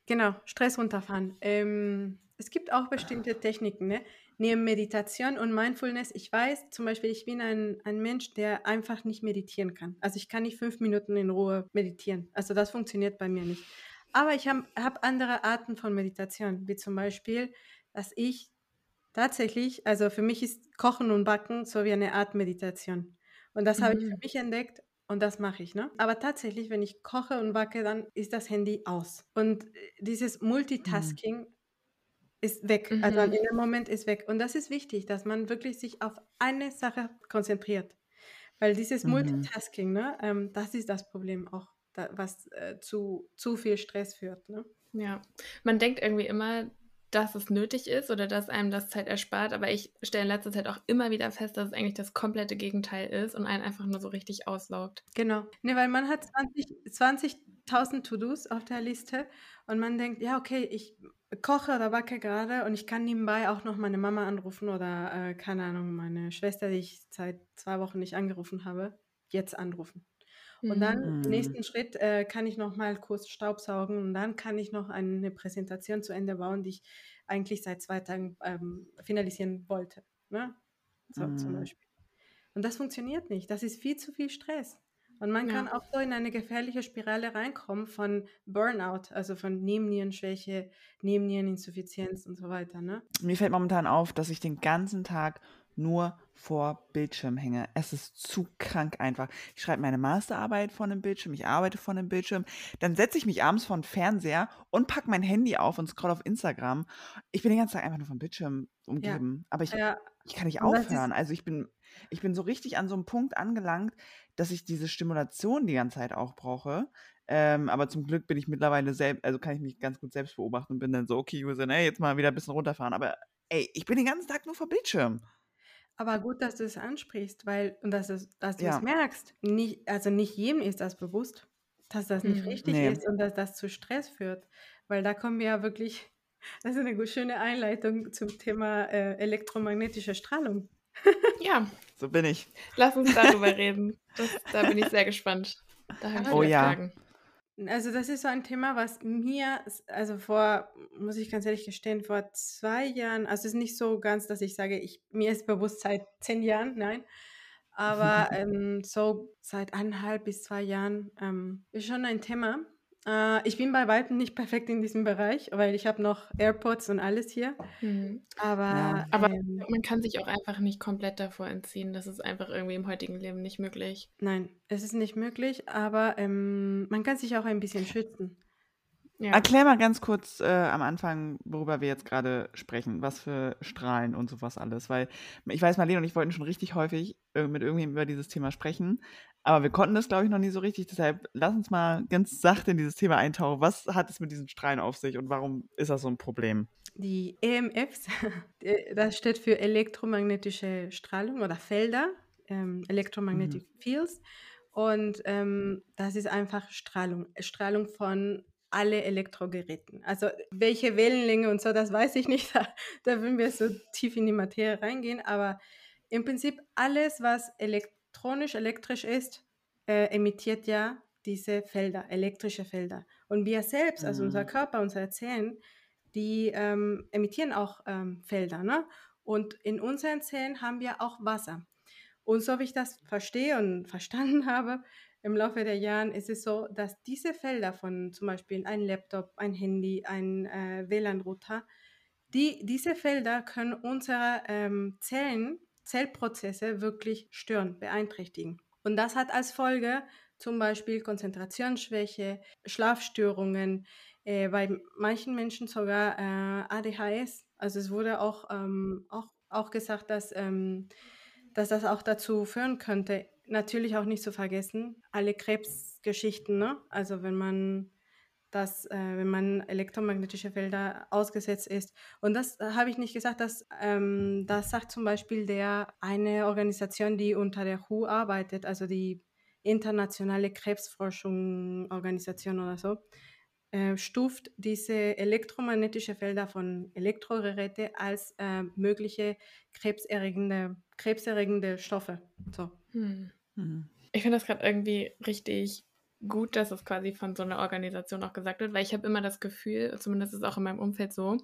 genau, Stress runterfahren. Ähm, es gibt auch bestimmte Techniken, ne? Neben Meditation und Mindfulness. Ich weiß zum Beispiel, ich bin ein, ein Mensch, der einfach nicht meditieren kann. Also ich kann nicht fünf Minuten in Ruhe meditieren. Also das funktioniert bei mir nicht. Aber ich habe hab andere Arten von Meditation, wie zum Beispiel, dass ich tatsächlich, also für mich ist Kochen und Backen so wie eine Art Meditation. Und das habe ich für Mhm. mich entdeckt und das mache ich. Ne? Aber tatsächlich, wenn ich koche und backe, dann ist das Handy aus. Und äh, dieses Multitasking ist weg. Also Mhm. in dem Moment ist weg. Und das ist wichtig, dass man wirklich sich auf eine Sache konzentriert. Weil dieses Mhm. Multitasking, ne, ähm, das ist das Problem auch, da, was äh, zu, zu viel Stress führt. Ne? Ja. Man denkt irgendwie immer, dass es nötig ist oder dass einem das Zeit erspart, aber ich stelle in letzter Zeit auch immer wieder fest, dass es eigentlich das komplette Gegenteil ist und einen einfach nur so richtig auslaugt. Genau. Ne, weil man hat 20 20.000 To-Dos auf der Liste und man denkt, ja, okay, ich koche oder backe gerade und ich kann nebenbei auch noch meine Mama anrufen oder, äh, keine Ahnung, meine Schwester, die ich seit zwei Wochen nicht angerufen habe, jetzt anrufen. Und dann Mhm. im Mhm. nächsten Schritt äh, kann ich noch mal kurz Staubsaugen und dann kann ich noch eine Präsentation zu Ende bauen, die ich eigentlich seit zwei Tagen ähm, finalisieren wollte. Ne? So zum Mhm. Beispiel. Und das funktioniert nicht. Das ist viel zu viel Stress. Und man kann Ja. auch so in eine gefährliche Spirale reinkommen von Burnout, also von Nebennierenschwäche, Nebenniereninsuffizienz und so weiter. Ne? Mir fällt momentan auf, dass ich den ganzen Tag nur vor Bildschirm hänge. Es ist zu krank einfach. Ich schreibe meine Masterarbeit von dem Bildschirm, ich arbeite von dem Bildschirm. Dann setze ich mich abends vor den Fernseher und packe mein Handy auf und scroll auf Instagram. Ich bin den ganzen Tag einfach nur vom Bildschirm umgeben. Aber ich, Ja, ich kann nicht aufhören. Also ich bin, ich bin so richtig an so einem Punkt angelangt, dass ich diese Stimulation die ganze Zeit auch brauche. Ähm, aber zum Glück bin ich mittlerweile selbst, also kann ich mich ganz gut selbst beobachten und bin dann so, okay, User, ey, jetzt mal wieder ein bisschen runterfahren. Aber ey, ich bin den ganzen Tag nur vor Bildschirm. aber gut, dass du es ansprichst, weil und dass, es, dass du Ja. es merkst. Nicht, also nicht jedem ist das bewusst, dass das nicht Mhm. richtig Nee. ist und dass das zu Stress führt. Weil da kommen wir ja wirklich, das ist eine schöne Einleitung zum Thema äh, elektromagnetische Strahlung. Ja, So bin ich. lass uns darüber reden. Das, da bin ich sehr gespannt. Da habe ich Oh ja. Fragen. Also das ist so ein Thema, was mir, also vor, muss ich ganz ehrlich gestehen, vor zwei Jahren, also es ist nicht so ganz, dass ich sage, ich, mir ist bewusst seit zehn Jahren, nein, aber ähm, so seit eineinhalb bis zwei Jahren ähm, ist schon ein Thema. Äh, ich bin bei weitem nicht perfekt in diesem Bereich, weil ich habe noch AirPods und alles hier, Mhm. aber, Ja. Aber ähm, man kann sich auch einfach nicht komplett davor entziehen. Das ist einfach irgendwie im heutigen Leben nicht möglich. nein, es ist nicht möglich, aber ähm, man kann sich auch ein bisschen schützen. Ja. Erklär mal ganz kurz äh, am Anfang, worüber wir jetzt gerade sprechen, was für Strahlen und sowas alles. Weil ich weiß, Marlene und ich wollten schon richtig häufig äh, mit irgendjemandem über dieses Thema sprechen, aber wir konnten das, glaube ich, noch nie so richtig. Deshalb lass uns mal ganz sachte in dieses Thema eintauchen. Was hat es mit diesen Strahlen auf sich und warum ist das so ein Problem? Die EMFs, äh, das steht für elektromagnetische Strahlung oder Felder, ähm, Electromagnetic Fields. Und ähm, das ist einfach Strahlung, Strahlung von alle Elektrogeräten. Also welche Wellenlänge und so, das weiß ich nicht. Da, da würden wir so tief in die Materie reingehen. Aber im Prinzip alles, was elektronisch, elektrisch ist, äh, emittiert ja diese Felder, elektrische Felder. Und wir selbst, also unser Mhm. Körper, unser Zellen, die ähm, emittieren auch ähm, Felder. Ne? Und in unseren Zellen haben wir auch Wasser. Und so wie ich das verstehe und verstanden habe, im Laufe der Jahre ist es so, dass diese Felder von zum Beispiel ein Laptop, ein Handy, ein äh, WLAN-Router, die, diese Felder können unsere ähm, Zellen, Zellprozesse wirklich stören, beeinträchtigen. Und das hat als Folge zum Beispiel Konzentrationsschwäche, Schlafstörungen, äh, bei manchen Menschen sogar äh, ADHS. Also es wurde auch, ähm, auch, auch gesagt, dass, ähm, dass das auch dazu führen könnte. Natürlich auch nicht zu vergessen, alle Krebsgeschichten, ne? Also wenn man das, äh, wenn man elektromagnetische Felder ausgesetzt ist. Und das äh, habe ich nicht gesagt, das, ähm, das sagt zum Beispiel der eine Organisation, die unter der WHO arbeitet, also die internationale Krebsforschung-Organisation oder so, äh, stuft diese elektromagnetische Felder von Elektrogeräte als äh, mögliche krebserregende, krebserregende Stoffe. So. Hm. Mhm. Ich finde das gerade irgendwie richtig gut, dass es quasi von so einer Organisation auch gesagt wird, weil ich habe immer das Gefühl, zumindest ist es auch in meinem Umfeld so,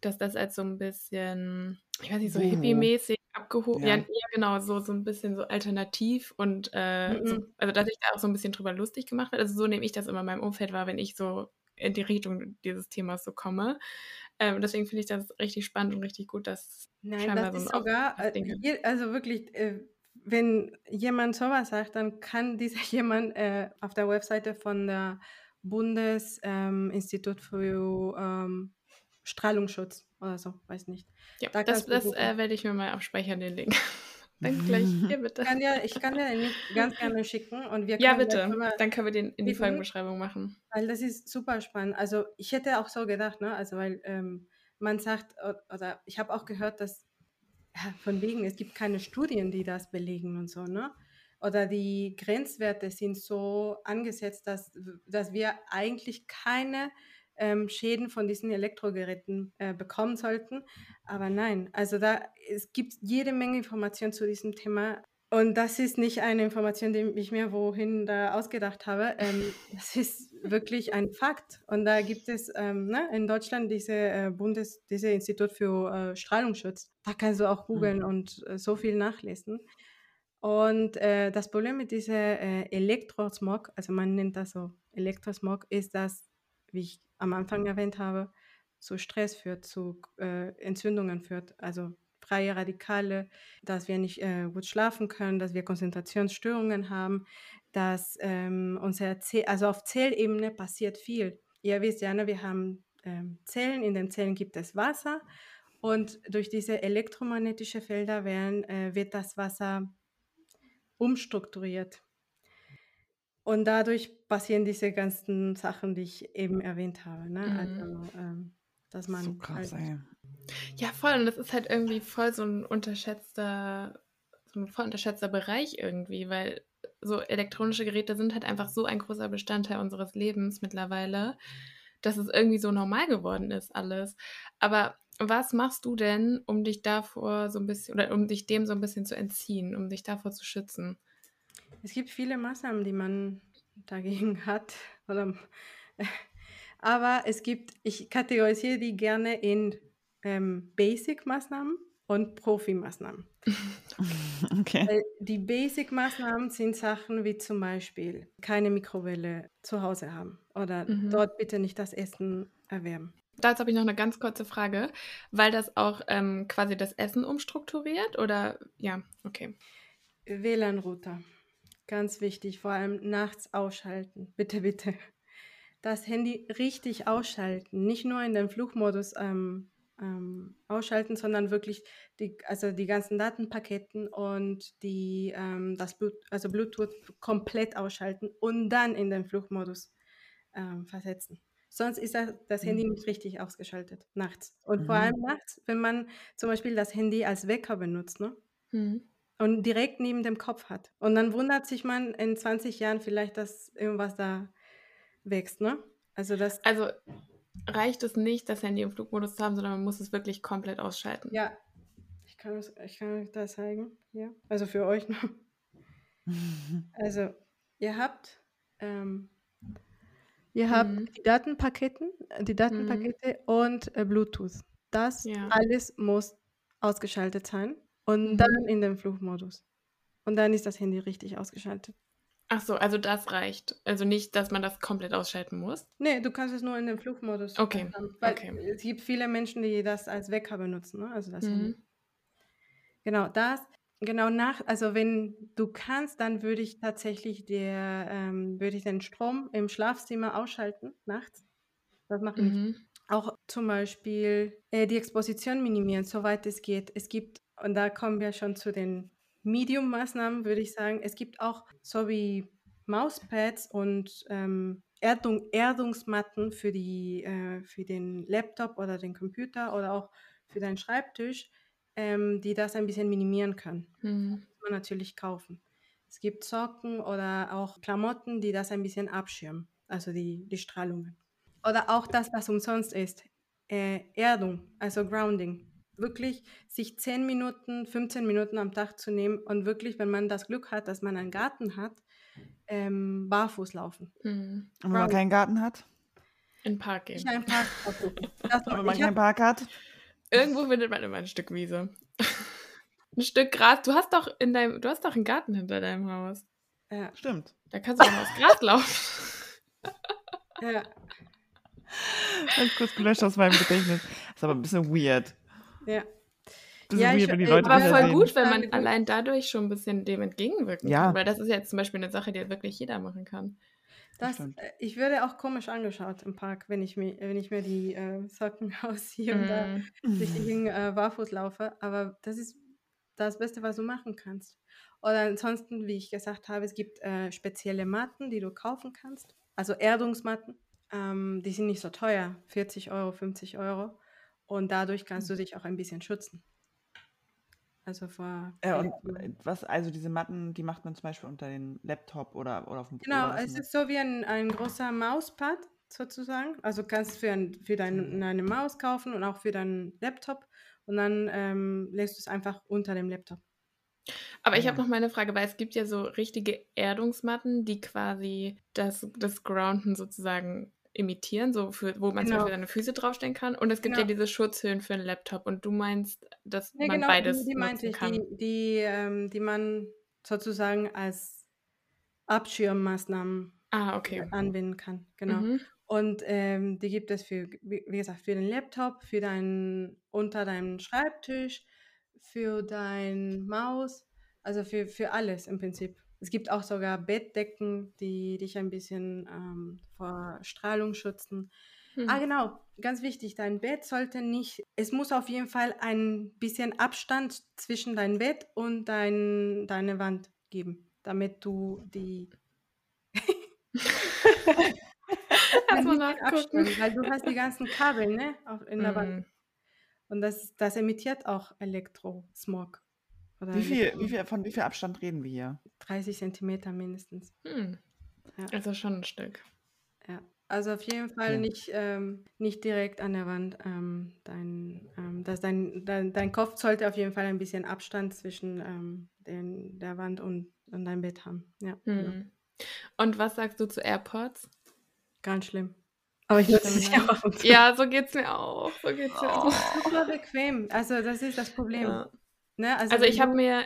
dass das als so ein bisschen, ich weiß nicht, so hippie-mäßig abgehoben, ja. Ja. genau, so, so ein bisschen so alternativ und äh, so, Mhm. also dass sich da auch so ein bisschen drüber lustig gemacht wird. Also so nehme ich das immer in meinem Umfeld wahr, wenn ich so in die Richtung dieses Themas so komme. Ähm, deswegen finde ich das richtig spannend und richtig gut, dass Nein, scheinbar das so ist sogar, äh, je, also wirklich, äh, wenn jemand sowas sagt, dann kann dieser jemand äh, auf der Webseite von der Bundesinstitut für ähm, Strahlungsschutz oder so, weiß nicht. Ja, Da das, das äh, werde ich mir mal abspeichern, den Link. Dann gleich hier bitte. Ich kann dir, ich kann dir den Link ganz gerne schicken und wir Ja, bitte. Dann können wir den in die reden. Folgenbeschreibung machen. Weil das ist super spannend. Also ich hätte auch so gedacht, ne? Also weil ähm, man sagt, oder ich habe auch gehört, dass von wegen, es gibt keine Studien, die das belegen und so, ne? Oder die Grenzwerte sind so angesetzt, dass, dass wir eigentlich keine ähm, Schäden von diesen Elektrogeräten äh, bekommen sollten. Aber nein, also da es gibt jede Menge Informationen zu diesem Thema. Und das ist nicht eine Information, die ich mir wohin da ausgedacht habe. Ähm, das ist wirklich ein Fakt. Und da gibt es ähm, ne, in Deutschland diese äh, Bundes, diese Institut für äh, Strahlungsschutz. Da kannst du auch googeln und äh, so viel nachlesen. Und äh, das Problem mit diesem äh, Elektrosmog, also man nennt das so Elektrosmog, ist, dass, wie ich am Anfang erwähnt habe, zu Stress führt, zu äh, Entzündungen führt, also freie Radikale, dass wir nicht äh, gut schlafen können, dass wir Konzentrationsstörungen haben, dass ähm, unser Zell, also auf Zellebene passiert viel. Ihr wisst ja, ne, wir haben ähm, Zellen, in den Zellen gibt es Wasser und durch diese elektromagnetischen Felder werden, äh, wird das Wasser umstrukturiert. Und dadurch passieren diese ganzen Sachen, die ich eben erwähnt habe. Ne? Mhm. Also, ähm, dass man So krass, halt, ey. Ja, voll. Und das ist halt irgendwie voll so ein unterschätzter, so ein voll unterschätzter Bereich irgendwie, weil so elektronische Geräte sind halt einfach so ein großer Bestandteil unseres Lebens mittlerweile, dass es irgendwie so normal geworden ist, alles. Aber was machst du denn, um dich davor so ein bisschen, oder um dich dem so ein bisschen zu entziehen, um dich davor zu schützen? es gibt viele Maßnahmen, die man dagegen hat. Oder, aber es gibt, ich kategorisiere die gerne in ähm, Basic-Maßnahmen und Profi-Maßnahmen. Okay. Die Basic-Maßnahmen sind Sachen wie zum Beispiel keine Mikrowelle zu Hause haben oder Mhm. dort bitte nicht das Essen erwärmen. Dazu habe ich noch eine ganz kurze Frage, weil das auch ähm, quasi das Essen umstrukturiert oder ja, okay. WLAN-Router, ganz wichtig, vor allem nachts ausschalten. Bitte, bitte. Das Handy richtig ausschalten, nicht nur in den Flugmodus ähm, ähm, ausschalten, sondern wirklich die, also die ganzen Datenpaketten und die, ähm, das Blut, also Bluetooth komplett ausschalten und dann in den Flugmodus ähm, versetzen. Sonst ist das, das Handy Mhm. nicht richtig ausgeschaltet, nachts. Und vor Mhm. allem nachts, wenn man zum Beispiel das Handy als Wecker benutzt, ne? Hm. und direkt neben dem Kopf hat. Und dann wundert sich man in 20 Jahren vielleicht, dass irgendwas da wächst, ne? Also das, Also reicht es nicht, das Handy im Flugmodus zu haben, sondern man muss es wirklich komplett ausschalten. ja, ich kann, es- ich kann euch das zeigen, hier. Also für euch noch. Also ihr habt, ähm, ihr habt Mhm. die Datenpaketten, äh, die Mhm. Datenpakete und äh, Bluetooth. Das Ja. alles muss ausgeschaltet sein und Mhm. dann in den Flugmodus. Und dann ist das Handy richtig ausgeschaltet. Ach so, also das reicht. Also nicht, dass man das komplett ausschalten muss. Nee, du kannst es nur in den Flugmodus Okay, haben, weil okay. es gibt viele Menschen, die das als Wecker benutzen, ne? Also das. Mhm. Genau, das genau nach also wenn du kannst, dann würde ich tatsächlich der ähm, würde ich den Strom im Schlafzimmer ausschalten nachts. Das machen nicht. Mhm. Auch zum Beispiel, äh, die Exposition minimieren, soweit es geht. Es gibt und da kommen wir schon zu den Medium-Maßnahmen, würde ich sagen. Es gibt auch so wie Mauspads und, ähm, Erdung Erdungsmatten für die äh, für den Laptop oder den Computer oder auch für deinen Schreibtisch, ähm, die das ein bisschen minimieren können. Mhm. Muss man natürlich kaufen. Es gibt Socken oder auch Klamotten, die das ein bisschen abschirmen, also die die Strahlungen. Oder auch das, was umsonst ist, äh, Erdung, also Grounding. Wirklich sich 10 Minuten, 15 Minuten am Tag zu nehmen und wirklich, wenn man das Glück hat, dass man einen Garten hat, ähm, barfuß laufen. Mhm. Und wenn man keinen Garten hat? In den Park gehen. Nicht einen Park wenn ma man ich keinen Park hat? Irgendwo findet man immer ein Stück Wiese. Ein Stück Gras. Du hast doch in deinem, du hast doch einen Garten hinter deinem Haus. ja, Stimmt. Da kannst du doch mal aufs Gras laufen. ja, ich kurz gelöscht aus meinem Gedächtnis. Ist aber ein bisschen weird. Ja. Bisschen Ja, ich Leute Aber das voll sehen. gut, wenn man allein dadurch schon ein bisschen dem entgegenwirken Ja. kann. Weil das ist ja jetzt zum Beispiel eine Sache, die wirklich jeder machen kann. Das, äh, ich würde auch komisch angeschaut im Park, wenn ich mir, wenn ich mir die äh, Socken ausziehe und da Mhm. durch die Gegend äh, barfuß laufe. Aber das ist das Beste, was du machen kannst. Oder ansonsten, wie ich gesagt habe, es gibt äh, spezielle Matten, die du kaufen kannst. Also Erdungsmatten. Ähm, die sind nicht so teuer, 40 Euro, 50 Euro. Und dadurch kannst du dich auch ein bisschen schützen. Also vor Ja, und Elektro- äh, was, also diese Matten, die macht man zum Beispiel unter den Laptop oder, oder auf dem Genau, es denn ist so wie ein, ein großer Mauspad sozusagen. Also kannst du für, ein, für dein, eine Maus kaufen und auch für deinen Laptop und dann ähm, lässt du es einfach unter dem Laptop. Aber ich habe noch mal eine Frage, weil es gibt ja so richtige Erdungsmatten, die quasi das, das Grounden sozusagen imitieren, so für, wo man zum Genau. Beispiel seine Füße draufstellen kann. Und es gibt ja Genau. diese Schutzhöhlen für einen Laptop. Und du meinst, dass Ja, man genau, beides die, die meinte nutzen ich, kann. die, die, ähm, die man sozusagen als Abschirmmaßnahmen Ah, okay. anwenden kann. Genau. Mhm. Und ähm, die gibt es für, wie wie gesagt, für den Laptop, für deinen, unter deinem Schreibtisch, für dein Maus, also für, für alles im Prinzip. Es gibt auch sogar Bettdecken, die dich ein bisschen ähm, vor Strahlung schützen. Ah, Hm. genau, ganz wichtig, dein Bett sollte nicht, es muss auf jeden Fall ein bisschen Abstand zwischen dein Bett und dein, deine Wand geben, damit du die Lass mal ein bisschen nachgucken. Abstand, weil du hast die ganzen Kabel, ne, in der Wand. Mhm. Und das, das emittiert auch Elektrosmog. Oder Wie viel, wie viel, von wie viel Abstand reden wir hier? 30 Zentimeter mindestens. Hm. Ja. Also schon ein Stück. Ja. Also auf jeden Fall Okay. nicht, ähm, nicht direkt an der Wand. Ähm, dein, ähm, dass dein, dein, dein Kopf sollte auf jeden Fall ein bisschen Abstand zwischen ähm, den, der Wand und, und dein Bett haben. Ja, genau. Hm. Und was sagst du zu AirPods? ganz schlimm. Aber ich nutze sie Ja. auch. Ja, so geht's mir auch. So geht's mir auch. Super bequem. Also das ist das Problem. Ja. Ne? Also wenn ich habe mir,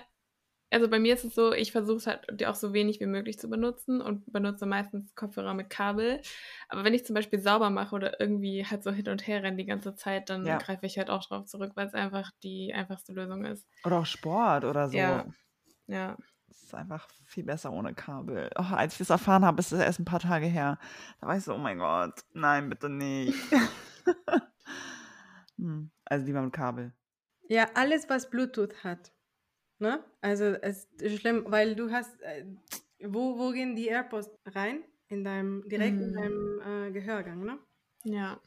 also bei mir ist es so, ich versuche es halt die auch so wenig wie möglich zu benutzen und benutze meistens Kopfhörer mit Kabel. Aber wenn ich zum Beispiel sauber mache oder irgendwie halt so hin und her renne die ganze Zeit, dann Ja. greife ich halt auch drauf zurück, weil es einfach die einfachste Lösung ist. Oder auch Sport oder so. Ja. Ja. Es ist einfach viel besser ohne Kabel. Oh, als ich das erfahren habe, ist es erst ein paar Tage her. Da war ich so, oh mein Gott, nein, bitte nicht. hm, also lieber mit Kabel. Ja, alles, was Bluetooth hat. Ne? Also es ist schlimm, weil du hast, äh, wo, wo gehen die AirPods rein? In deinem, direkt in Mhm. deinem äh, Gehörgang, ne? Ja.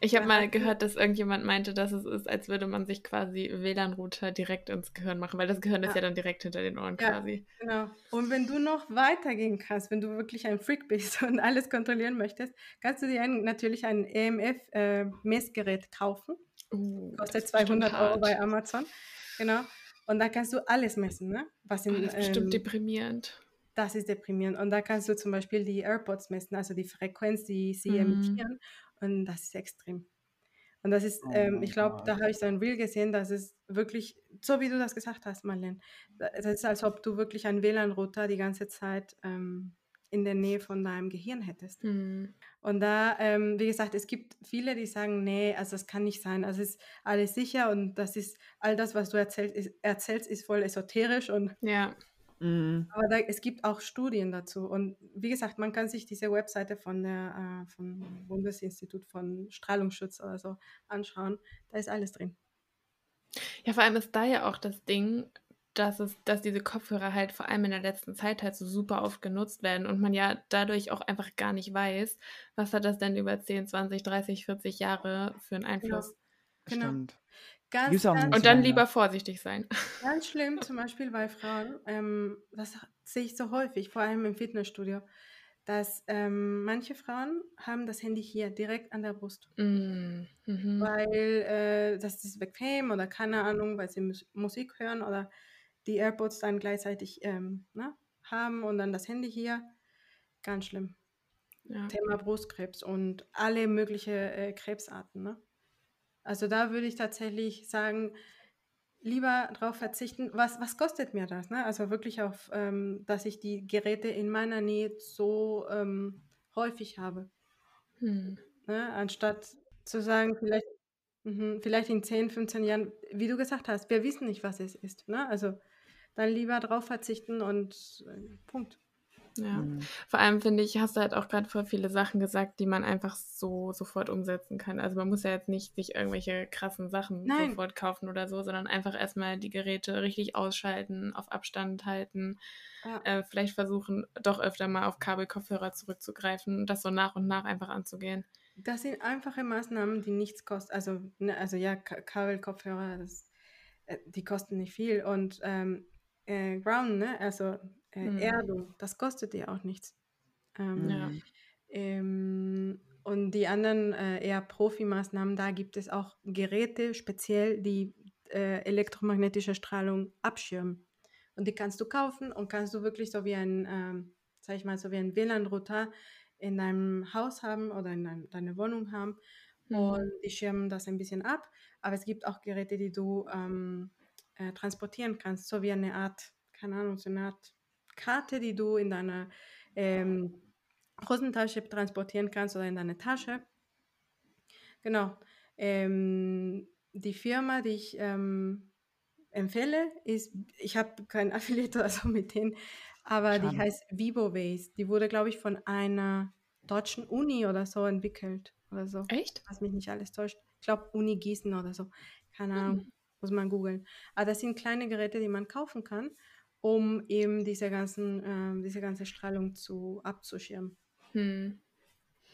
Ich habe Ja, mal gehört, dass irgendjemand meinte, dass es ist, als würde man sich quasi WLAN-Router direkt ins Gehirn machen, weil das Gehirn ist Ja. ja dann direkt hinter den Ohren Ja. quasi. Genau. Und wenn du noch weitergehen kannst, wenn du wirklich ein Freak bist und alles kontrollieren möchtest, kannst du dir ein, natürlich ein EMF-Messgerät kaufen. Uh, das Kostet ist bestimmt 200 Euro bei Amazon. Genau. Und da kannst du alles messen, ne? Was in, das ist bestimmt ähm, deprimierend. das ist deprimierend. Und da kannst du zum Beispiel die AirPods messen, also die Frequenz, die sie Mhm. emittieren. Und das ist extrem. Und das ist, Oh ähm, ich glaube, da habe ich so ein Reel gesehen, dass es wirklich, so wie du das gesagt hast, Marlene, das ist, als ob du wirklich einen WLAN-Router die ganze Zeit ähm, in der Nähe von deinem Gehirn hättest. Mhm. Und da, ähm, wie gesagt, es gibt viele, die sagen, nee, also das kann nicht sein. Also es ist alles sicher und das ist, all das, was du erzählst, ist, erzählst, ist voll esoterisch und Ja. Mhm. aber da, es gibt auch Studien dazu. Und wie gesagt, man kann sich diese Webseite von der äh, vom Bundesinstitut von Strahlungsschutz oder so anschauen. Da ist alles drin. Ja, vor allem ist da ja auch das Ding, dass es, dass diese Kopfhörer halt vor allem in der letzten Zeit halt so super oft genutzt werden und man ja dadurch auch einfach gar nicht weiß, was hat das denn über 10, 20, 30, 40 Jahre für einen Einfluss. Genau. Stimmt. Ganz, ganz, Und dann lange. lieber vorsichtig sein. ganz schlimm, zum Beispiel bei Frauen, ähm, das sehe ich so häufig, vor allem im Fitnessstudio, dass ähm, manche Frauen haben das Handy hier direkt an der Brust. Mm, mhm. weil äh, das ist bequem oder keine Ahnung, weil sie Mus Musik hören oder die AirPods dann gleichzeitig ähm, ne, haben und dann das Handy hier. Ganz schlimm. Ja. Thema Brustkrebs und alle möglichen äh, Krebsarten. Ne? Also da würde ich tatsächlich sagen, lieber darauf verzichten. Was, was kostet mir das? Ne? Also wirklich auf, ähm, dass ich die Geräte in meiner Nähe so ähm, häufig habe. Hm. Ne? Anstatt zu sagen, vielleicht, mhm, vielleicht in 10, 15 Jahren, wie du gesagt hast, wir wissen nicht, was es ist. Ne? Also dann lieber drauf verzichten und äh, Punkt. Ja. Mhm. Vor allem finde ich, hast du halt auch gerade voll viele Sachen gesagt, die man einfach so sofort umsetzen kann. Also man muss ja jetzt nicht sich irgendwelche krassen Sachen Nein. sofort kaufen oder so, sondern einfach erstmal die Geräte richtig ausschalten, auf Abstand halten, Ja. äh, vielleicht versuchen, doch öfter mal auf Kabelkopfhörer zurückzugreifen und das so nach und nach einfach anzugehen. Das sind einfache Maßnahmen, die nichts kosten. Also, ne, also ja, Ka- Kabelkopfhörer, das, äh, die kosten nicht viel. Und ähm, äh, Ground, ne? also äh, Mhm. Erdung, das kostet dir auch nichts. Ähm, Ja. Ähm, und die anderen äh, eher Profimaßnahmen, da gibt es auch Geräte speziell, die äh, elektromagnetische Strahlung abschirmen. Und die kannst du kaufen und kannst du wirklich so wie ein, ähm, sag ich mal, so wie ein WLAN-Router in deinem Haus haben oder in dein, deiner Wohnung haben. Mhm. Und die schirmen das ein bisschen ab. Aber es gibt auch Geräte, die du ähm, äh, transportieren kannst, so wie eine Art, keine Ahnung, so eine Art Karte, die du in deiner ähm, Hosentasche transportieren kannst oder in deine Tasche. Genau. Ähm, die Firma, die ich ähm, empfehle, ist, ich habe kein Affiliate oder so mit denen, aber die Schade. heißt VivoWays. Die wurde, glaube ich, von einer deutschen Uni oder so entwickelt oder so. Echt? Was mich nicht alles täuscht. Ich glaube, Uni Gießen oder so. Keine Ahnung, Mhm. Muss man googeln. Aber das sind kleine Geräte, die man kaufen kann, um eben diese, ganzen, ähm, diese ganze Strahlung zu, abzuschirmen. Hm.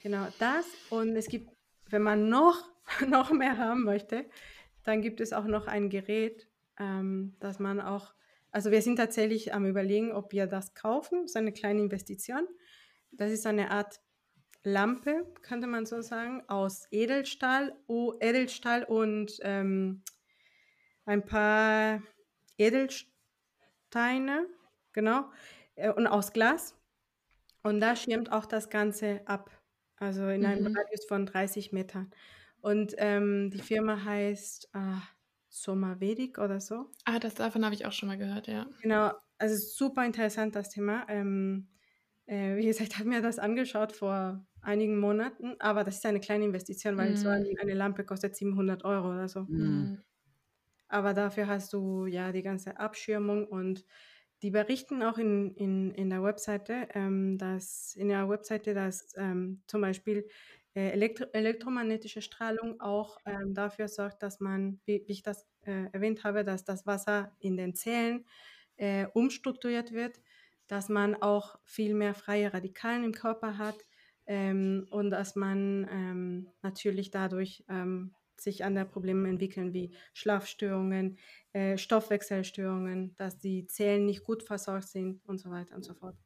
Genau, das. Und es gibt, wenn man noch, noch mehr haben möchte, dann gibt es auch noch ein Gerät, ähm, das man auch, also wir sind tatsächlich am überlegen, ob wir das kaufen, so eine kleine Investition. Das ist eine Art Lampe, könnte man so sagen, aus Edelstahl, oh, Edelstahl und ähm, ein paar Edelsteine, genau, äh, und aus Glas. Und da schirmt auch das Ganze ab, also in einem Mhm. Radius von 30 Metern. Und ähm, die Firma heißt ah, Somavedic oder so. Ah, das davon habe ich auch schon mal gehört, ja. Genau, also super interessant das Thema. Ähm, äh, wie gesagt, ich habe mir das angeschaut vor einigen Monaten, aber das ist eine kleine Investition, weil so Mm. ein, eine Lampe kostet 700 Euro oder so. Mhm. Aber dafür hast du ja die ganze Abschirmung und die berichten auch in, in, in der Webseite, ähm, dass in der Webseite, dass ähm, zum Beispiel äh, elektro elektromagnetische Strahlung auch ähm, dafür sorgt, dass man, wie, wie ich das äh, erwähnt habe, dass das Wasser in den Zellen äh, umstrukturiert wird, dass man auch viel mehr freie Radikalen im Körper hat ähm, und dass man ähm, natürlich dadurch ähm, sich andere Probleme entwickeln wie Schlafstörungen, äh, Stoffwechselstörungen, dass die Zellen nicht gut versorgt sind und so weiter und so fort.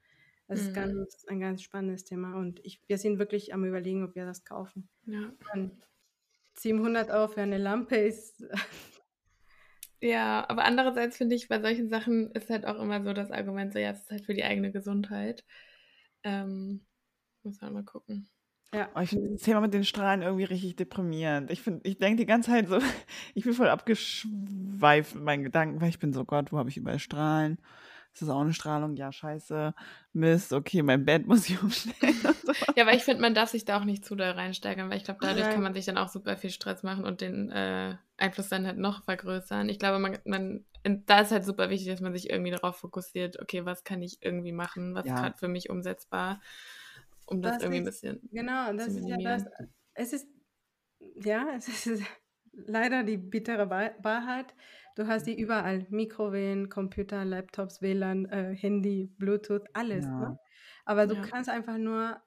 Das ist Mhm. ganz, ein ganz spannendes Thema und ich, wir sind wirklich am überlegen, ob wir das kaufen. Ja. Und 700 Euro für eine Lampe ist Ja, aber andererseits finde ich, bei solchen Sachen ist halt auch immer so das Argument, so ja, es ist halt für die eigene Gesundheit. Ähm, muss man mal gucken. Ja. Oh, ich finde das Thema mit den Strahlen irgendwie richtig deprimierend. Ich finde, ich denke die ganze Zeit so, ich bin voll abgeschweift mit meinen Gedanken, weil ich bin so, Gott, wo habe ich überall Strahlen? Ist das auch eine Strahlung? Ja, scheiße. Mist, okay, mein Bett muss ich umstellen. So. ja, aber ich finde, man darf sich da auch nicht zu doll reinsteigern, weil ich glaube, dadurch Nein. kann man sich dann auch super viel Stress machen und den äh, Einfluss dann halt noch vergrößern. Ich glaube, man, man da ist halt super wichtig, dass man sich irgendwie darauf fokussiert, okay, was kann ich irgendwie machen, was ja. ist gerade für mich umsetzbar, um das, das irgendwie ist, ein bisschen Genau, das ist ja das. Es ist, ja, es ist leider die bittere Wahrheit. Du hast die überall. Mikrowellen, Computer, Laptops, WLAN, äh, Handy, Bluetooth, alles. Ja. Ne? Aber du ja. kannst einfach nur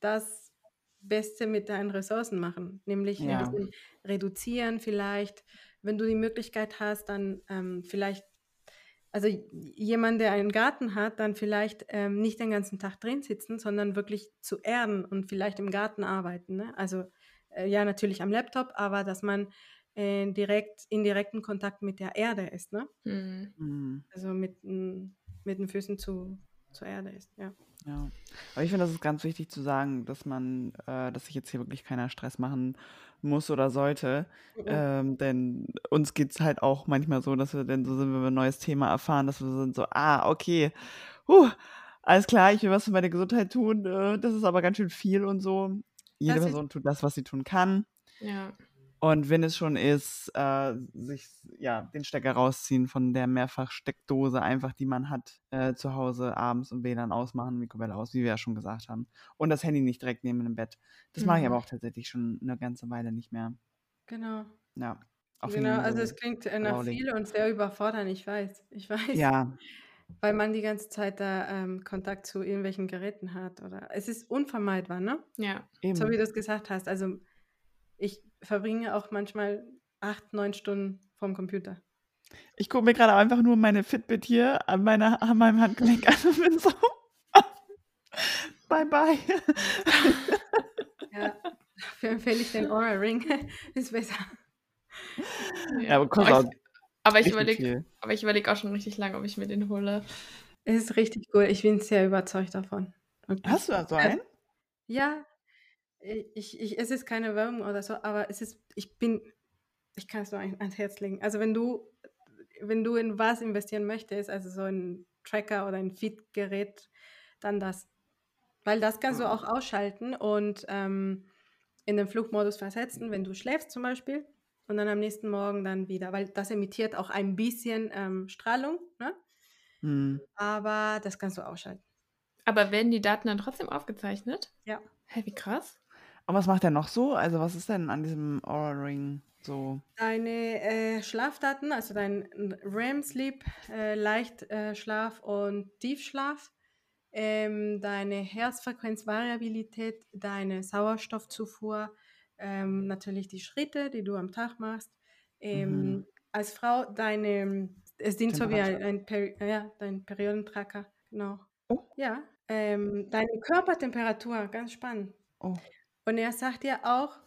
das Beste mit deinen Ressourcen machen. Nämlich ja. ein bisschen reduzieren vielleicht. Wenn du die Möglichkeit hast, dann ähm, vielleicht, also jemand, der einen Garten hat, dann vielleicht ähm, nicht den ganzen Tag drin sitzen, sondern wirklich zu erden und vielleicht im Garten arbeiten. Ne? Also äh, ja, natürlich am Laptop, aber dass man äh, direkt in direkten Kontakt mit der Erde ist, ne? Mhm. mhm. Also mit, mit den Füßen zu, zur Erde ist, ja. Ja, aber ich finde, das ist ganz wichtig zu sagen, dass man, äh, dass sich jetzt hier wirklich keiner Stress machen muss oder sollte. Mhm. Ähm, denn uns geht es halt auch manchmal so, dass wir dann so sind, wenn wir ein neues Thema erfahren, dass wir sind so, ah, okay, huh, alles klar, ich will was für meine Gesundheit tun, äh, das ist aber ganz schön viel und so. Jede das Person tut das, was sie tun kann. Ja. Und wenn es schon ist, äh, sich ja den Stecker rausziehen von der Mehrfachsteckdose, einfach die man hat, äh, zu Hause abends und WLAN ausmachen, Mikrowelle aus, wie wir ja schon gesagt haben. Und das Handy nicht direkt neben dem Bett. Das mhm. mache ich aber mhm. auch tatsächlich schon eine ganze Weile nicht mehr. Genau. Ja. Genau, also es klingt äh, nach viel und sehr überfordernd, ich weiß. Ich weiß. Ja. Weil man die ganze Zeit da ähm, Kontakt zu irgendwelchen Geräten hat. Oder es ist unvermeidbar, ne? Ja. Eben. So wie du es gesagt hast. Also ich verbringe auch manchmal acht, neun Stunden vorm Computer. Ich gucke mir gerade einfach nur meine Fitbit hier an, meiner, an meinem Handgelenk an und bin so. bye bye. ja, dafür empfehle ich den Aura Ring. Ist besser. Ja, aber kostet auch. Aber ich überlege überleg auch schon richtig lange, ob ich mir den hole. Es ist richtig cool. Ich bin sehr überzeugt davon. Okay. Hast du da so einen? Ja, ich, ich, es ist keine Werbung oder so, aber es ist, ich bin, ich kann es nur ans Herz legen. Also wenn du, wenn du in was investieren möchtest, also so ein Tracker oder ein Feed-Gerät, dann das. Weil das kannst du auch ausschalten und ähm, in den Flugmodus versetzen, wenn du schläfst zum Beispiel und dann am nächsten Morgen dann wieder, weil das emittiert auch ein bisschen ähm, Strahlung, ne? Mhm. aber das kannst du ausschalten. Aber werden die Daten dann trotzdem aufgezeichnet? Ja. Hä, wie krass. Und was macht er noch so? Also was ist denn an diesem Aura Ring so? Deine äh, Schlafdaten, also dein REM-Sleep, äh, Leichtschlaf äh, und Tiefschlaf, ähm, deine Herzfrequenzvariabilität, deine Sauerstoffzufuhr, ähm, natürlich die Schritte, die du am Tag machst. Ähm, mhm. Als Frau deine, es dient so wie ein, ein, Peri ja, dein Periodentracker, genau. Oh. Ja, ähm, deine Körpertemperatur, ganz spannend. Oh. Und er sagt ja auch,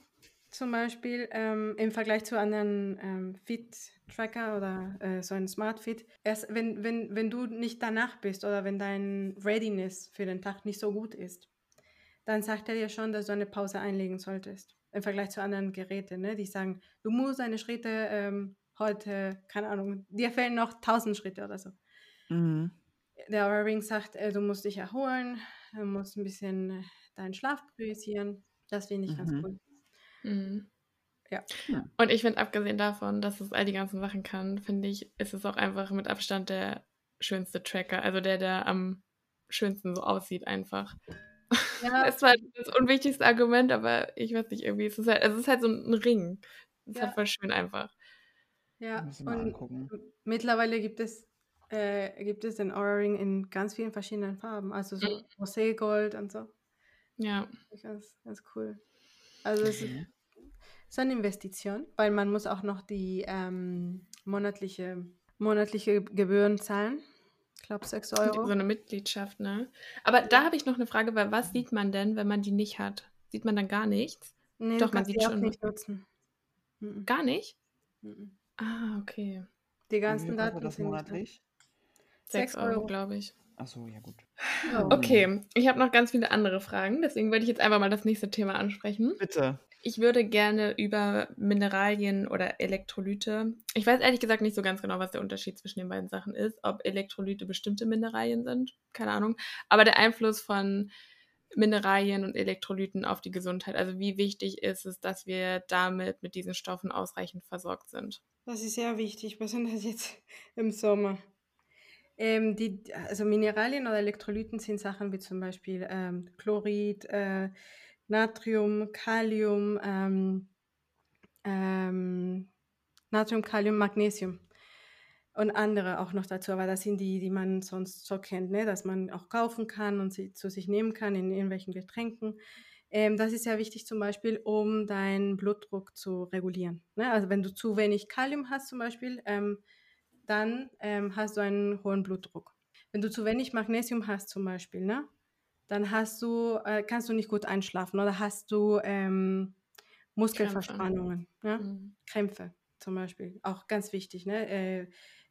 zum Beispiel ähm, im Vergleich zu anderen ähm, Fit-Tracker oder äh, so ein Smart Fit, erst wenn, wenn, wenn du nicht danach bist oder wenn dein Readiness für den Tag nicht so gut ist, dann sagt er dir schon, dass du eine Pause einlegen solltest. Im Vergleich zu anderen Geräten, ne? die sagen, du musst deine Schritte ähm, heute, keine Ahnung, dir fehlen noch 1000 Schritte oder so. Mhm. Der Aura Ring sagt, äh, du musst dich erholen, du musst ein bisschen äh, deinen Schlaf priorisieren das finde ich mhm. ganz cool. Mhm. Ja. Und ich finde, abgesehen davon, dass es all die ganzen Sachen kann, finde ich, ist es auch einfach mit Abstand der schönste Tracker. Also der, der am schönsten so aussieht, einfach. Ja. das war das unwichtigste Argument, aber ich weiß nicht, irgendwie ist es halt, es ist halt so ein Ring. Es ist ja. halt voll schön einfach. Ja, und mittlerweile gibt es, äh, gibt es den Aura Ring in ganz vielen verschiedenen Farben. Also so mhm. Roségold und so. Ja. Ganz, ganz cool. Also es ist, mhm. ist eine Investition, weil man muss auch noch die ähm, monatliche, monatliche Gebühren zahlen. Ich glaube 6 Euro. So eine Mitgliedschaft, ne? Aber da habe ich noch eine Frage, weil was sieht man denn, wenn man die nicht hat? Sieht man dann gar nichts? Nee, Doch, man sieht schon. Nicht nutzen. Gar nicht? Ah, okay. Die ganzen Daten das sind monatlich? 6 6 Euro, Euro. glaube ich. Ach so, ja gut. Ja. Okay, ich habe noch ganz viele andere Fragen, deswegen würde ich jetzt einfach mal das nächste Thema ansprechen. Bitte. Ich würde gerne über Mineralien oder Elektrolyte. Ich weiß ehrlich gesagt nicht so ganz genau, was der Unterschied zwischen den beiden Sachen ist. Ob Elektrolyte bestimmte Mineralien sind, keine Ahnung. Aber der Einfluss von Mineralien und Elektrolyten auf die Gesundheit. Also wie wichtig ist es, dass wir damit mit diesen Stoffen ausreichend versorgt sind? Das ist sehr wichtig, besonders jetzt im Sommer. Ähm, die, also Mineralien oder Elektrolyten sind Sachen wie zum Beispiel ähm, Chlorid, äh, Natrium, Kalium, ähm, ähm, Natrium, Kalium, Magnesium und andere auch noch dazu. Aber das sind die, die man sonst so kennt, ne? dass man auch kaufen kann und sie zu sich nehmen kann in irgendwelchen Getränken. Ähm, das ist sehr wichtig zum Beispiel, um deinen Blutdruck zu regulieren. Ne? Also wenn du zu wenig Kalium hast zum Beispiel, ähm, dann ähm, hast du einen hohen Blutdruck. Wenn du zu wenig Magnesium hast zum Beispiel, ne? dann hast du, äh, kannst du nicht gut einschlafen oder hast du ähm, Muskelverspannungen, ne? Mhm. Krämpfe zum Beispiel, auch ganz wichtig. Ne? Äh,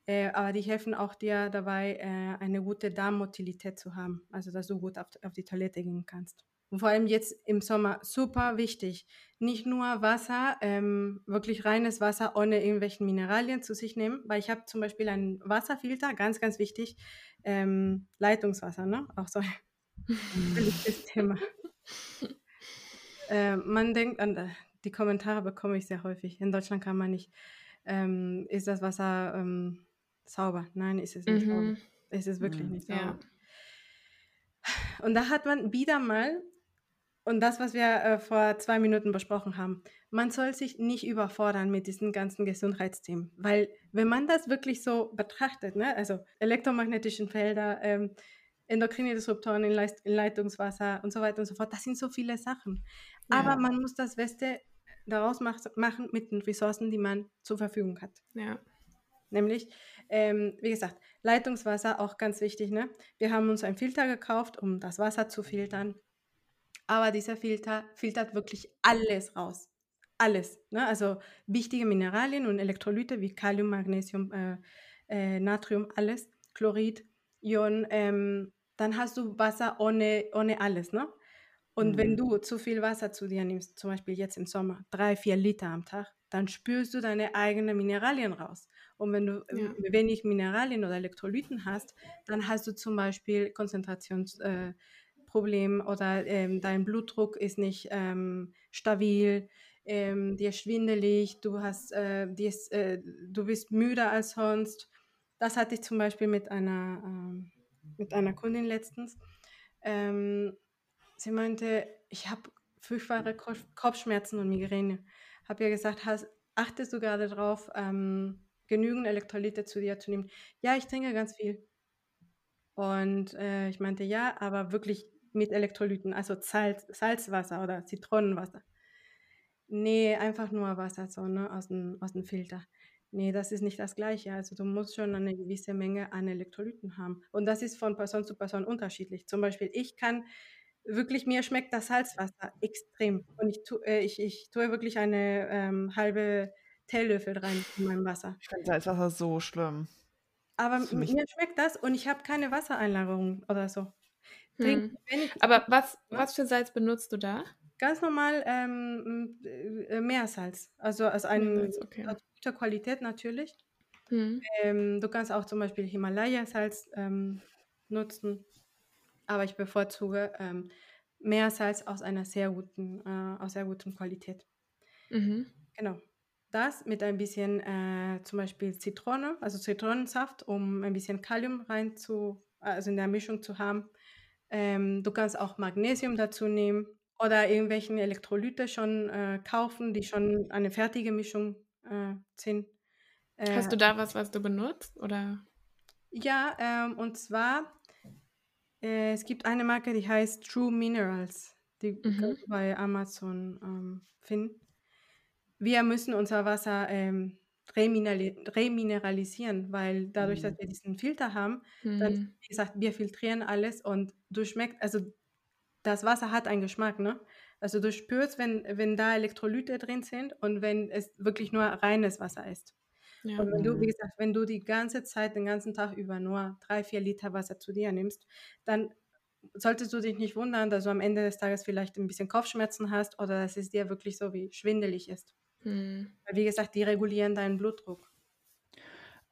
äh, aber die helfen auch dir dabei, äh, eine gute Darmmotilität zu haben, also dass du gut auf, auf die Toilette gehen kannst. Und vor allem jetzt im Sommer super wichtig. Nicht nur Wasser, ähm, wirklich reines Wasser ohne irgendwelchen Mineralien zu sich nehmen, weil ich habe zum Beispiel einen Wasserfilter, ganz, ganz wichtig, ähm, Leitungswasser, ne? Auch so ein beliebtes Thema. Äh, man denkt an, äh, die Kommentare bekomme ich sehr häufig. In Deutschland kann man nicht, ähm, ist das Wasser ähm, sauber? Nein, ist es nicht sauber. Mhm. Es ist wirklich Mhm. nicht sauber. Ja. Und da hat man wieder mal, und das, was wir äh, vor zwei Minuten besprochen haben, man soll sich nicht überfordern mit diesen ganzen Gesundheitsthemen. Weil wenn man das wirklich so betrachtet, ne, also elektromagnetischen Felder, ähm, endokrine Disruptoren in, Leist in Leitungswasser und so weiter und so fort, das sind so viele Sachen. Aber Ja. man muss das Beste daraus mach machen mit den Ressourcen, die man zur Verfügung hat. Ja. Nämlich, ähm, wie gesagt, Leitungswasser auch ganz wichtig. Ne? Wir haben uns einen Filter gekauft, um das Wasser zu filtern. Aber dieser Filter filtert wirklich alles raus. Alles. Ne? Also wichtige Mineralien und Elektrolyte wie Kalium, Magnesium, äh, äh, Natrium, alles, Chlorid, Ion. Ähm, dann hast du Wasser ohne, ohne alles. Ne? Und wenn Mhm. du zu viel Wasser zu dir nimmst, zum Beispiel jetzt im Sommer, drei, vier Liter am Tag, dann spürst du deine eigenen Mineralien raus. Und wenn du Ja. äh, wenig Mineralien oder Elektrolyten hast, dann hast du zum Beispiel Konzentrationsprobleme äh, Problem oder ähm, dein Blutdruck ist nicht ähm, stabil, ähm, dir schwindelig, du, hast, äh, dir ist, äh, du bist müder als sonst. Das hatte ich zum Beispiel mit einer, ähm, mit einer Kundin letztens. Ähm, sie meinte, ich habe furchtbare Kopf- Kopfschmerzen und Migräne. Habe ihr gesagt, hast, achtest du gerade drauf, ähm, genügend Elektrolyte zu dir zu nehmen? Ja, ich trinke ganz viel. Und äh, ich meinte, ja, aber wirklich mit Elektrolyten, also Salz, Salzwasser oder Zitronenwasser. Nee, einfach nur Wasser so, ne, aus dem, aus dem Filter. Nee, das ist nicht das Gleiche. Also du musst schon eine gewisse Menge an Elektrolyten haben. Und das ist von Person zu Person unterschiedlich. Zum Beispiel, ich kann wirklich, mir schmeckt das Salzwasser extrem. Und ich, tu, äh, ich, ich tue wirklich eine ähm, halbe Teelöffel rein in mein Wasser. Ich finde Salzwasser so schlimm. Aber mir schmeckt das und ich habe keine Wassereinlagerung oder so. Hm. Aber was, was für Salz benutzt du da? ganz normal ähm, äh, Meersalz. Also aus einem okay. aus guter Qualität natürlich. Hm. Ähm, du kannst auch zum Beispiel Himalaya-Salz ähm, nutzen, aber ich bevorzuge ähm, Meersalz aus einer sehr guten, äh, aus sehr guten Qualität. Mhm. Genau. Das mit ein bisschen äh, zum Beispiel Zitrone, also Zitronensaft, um ein bisschen Kalium rein zu, also in der Mischung zu haben. Ähm, du kannst auch Magnesium dazu nehmen oder irgendwelchen Elektrolyte schon äh, kaufen, die schon eine fertige Mischung äh, sind. Äh, Hast du da was, was du benutzt? Oder? Ja, ähm, und zwar, äh, es gibt eine Marke, die heißt True Minerals. Die Mhm. kannst du bei Amazon ähm, finden. Wir müssen unser Wasser ähm, reminerali remineralisieren, weil dadurch, dass Mhm. wir diesen Filter haben, dann, Hm. wie gesagt, wir filtrieren alles und du schmeckst, also das Wasser hat einen Geschmack, ne? Also du spürst, wenn, wenn da Elektrolyte drin sind und wenn es wirklich nur reines Wasser ist. Ja. Und wenn du, wie mhm. gesagt, wenn du die ganze Zeit, den ganzen Tag über nur drei, vier Liter Wasser zu dir nimmst, dann solltest du dich nicht wundern, dass du am Ende des Tages vielleicht ein bisschen Kopfschmerzen hast oder dass es dir wirklich so wie schwindelig ist. Mhm. Weil, wie gesagt, die regulieren deinen Blutdruck.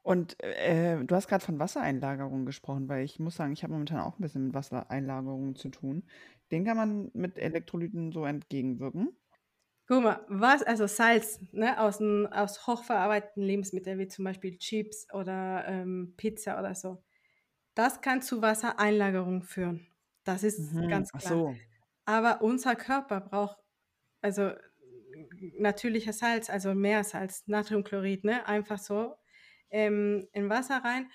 Und äh, du hast gerade von Wassereinlagerungen gesprochen, weil ich muss sagen, ich habe momentan auch ein bisschen mit Wassereinlagerungen zu tun. Den kann man mit Elektrolyten so entgegenwirken. Guck mal, was, also Salz ne, aus, aus hochverarbeiteten Lebensmitteln, wie zum Beispiel Chips oder ähm, Pizza oder so, das kann zu Wassereinlagerung führen. Das ist mhm, ganz klar. So. Aber unser Körper braucht also natürliches Salz, also Meersalz, Natriumchlorid, ne, einfach so ähm, in Wasser rein.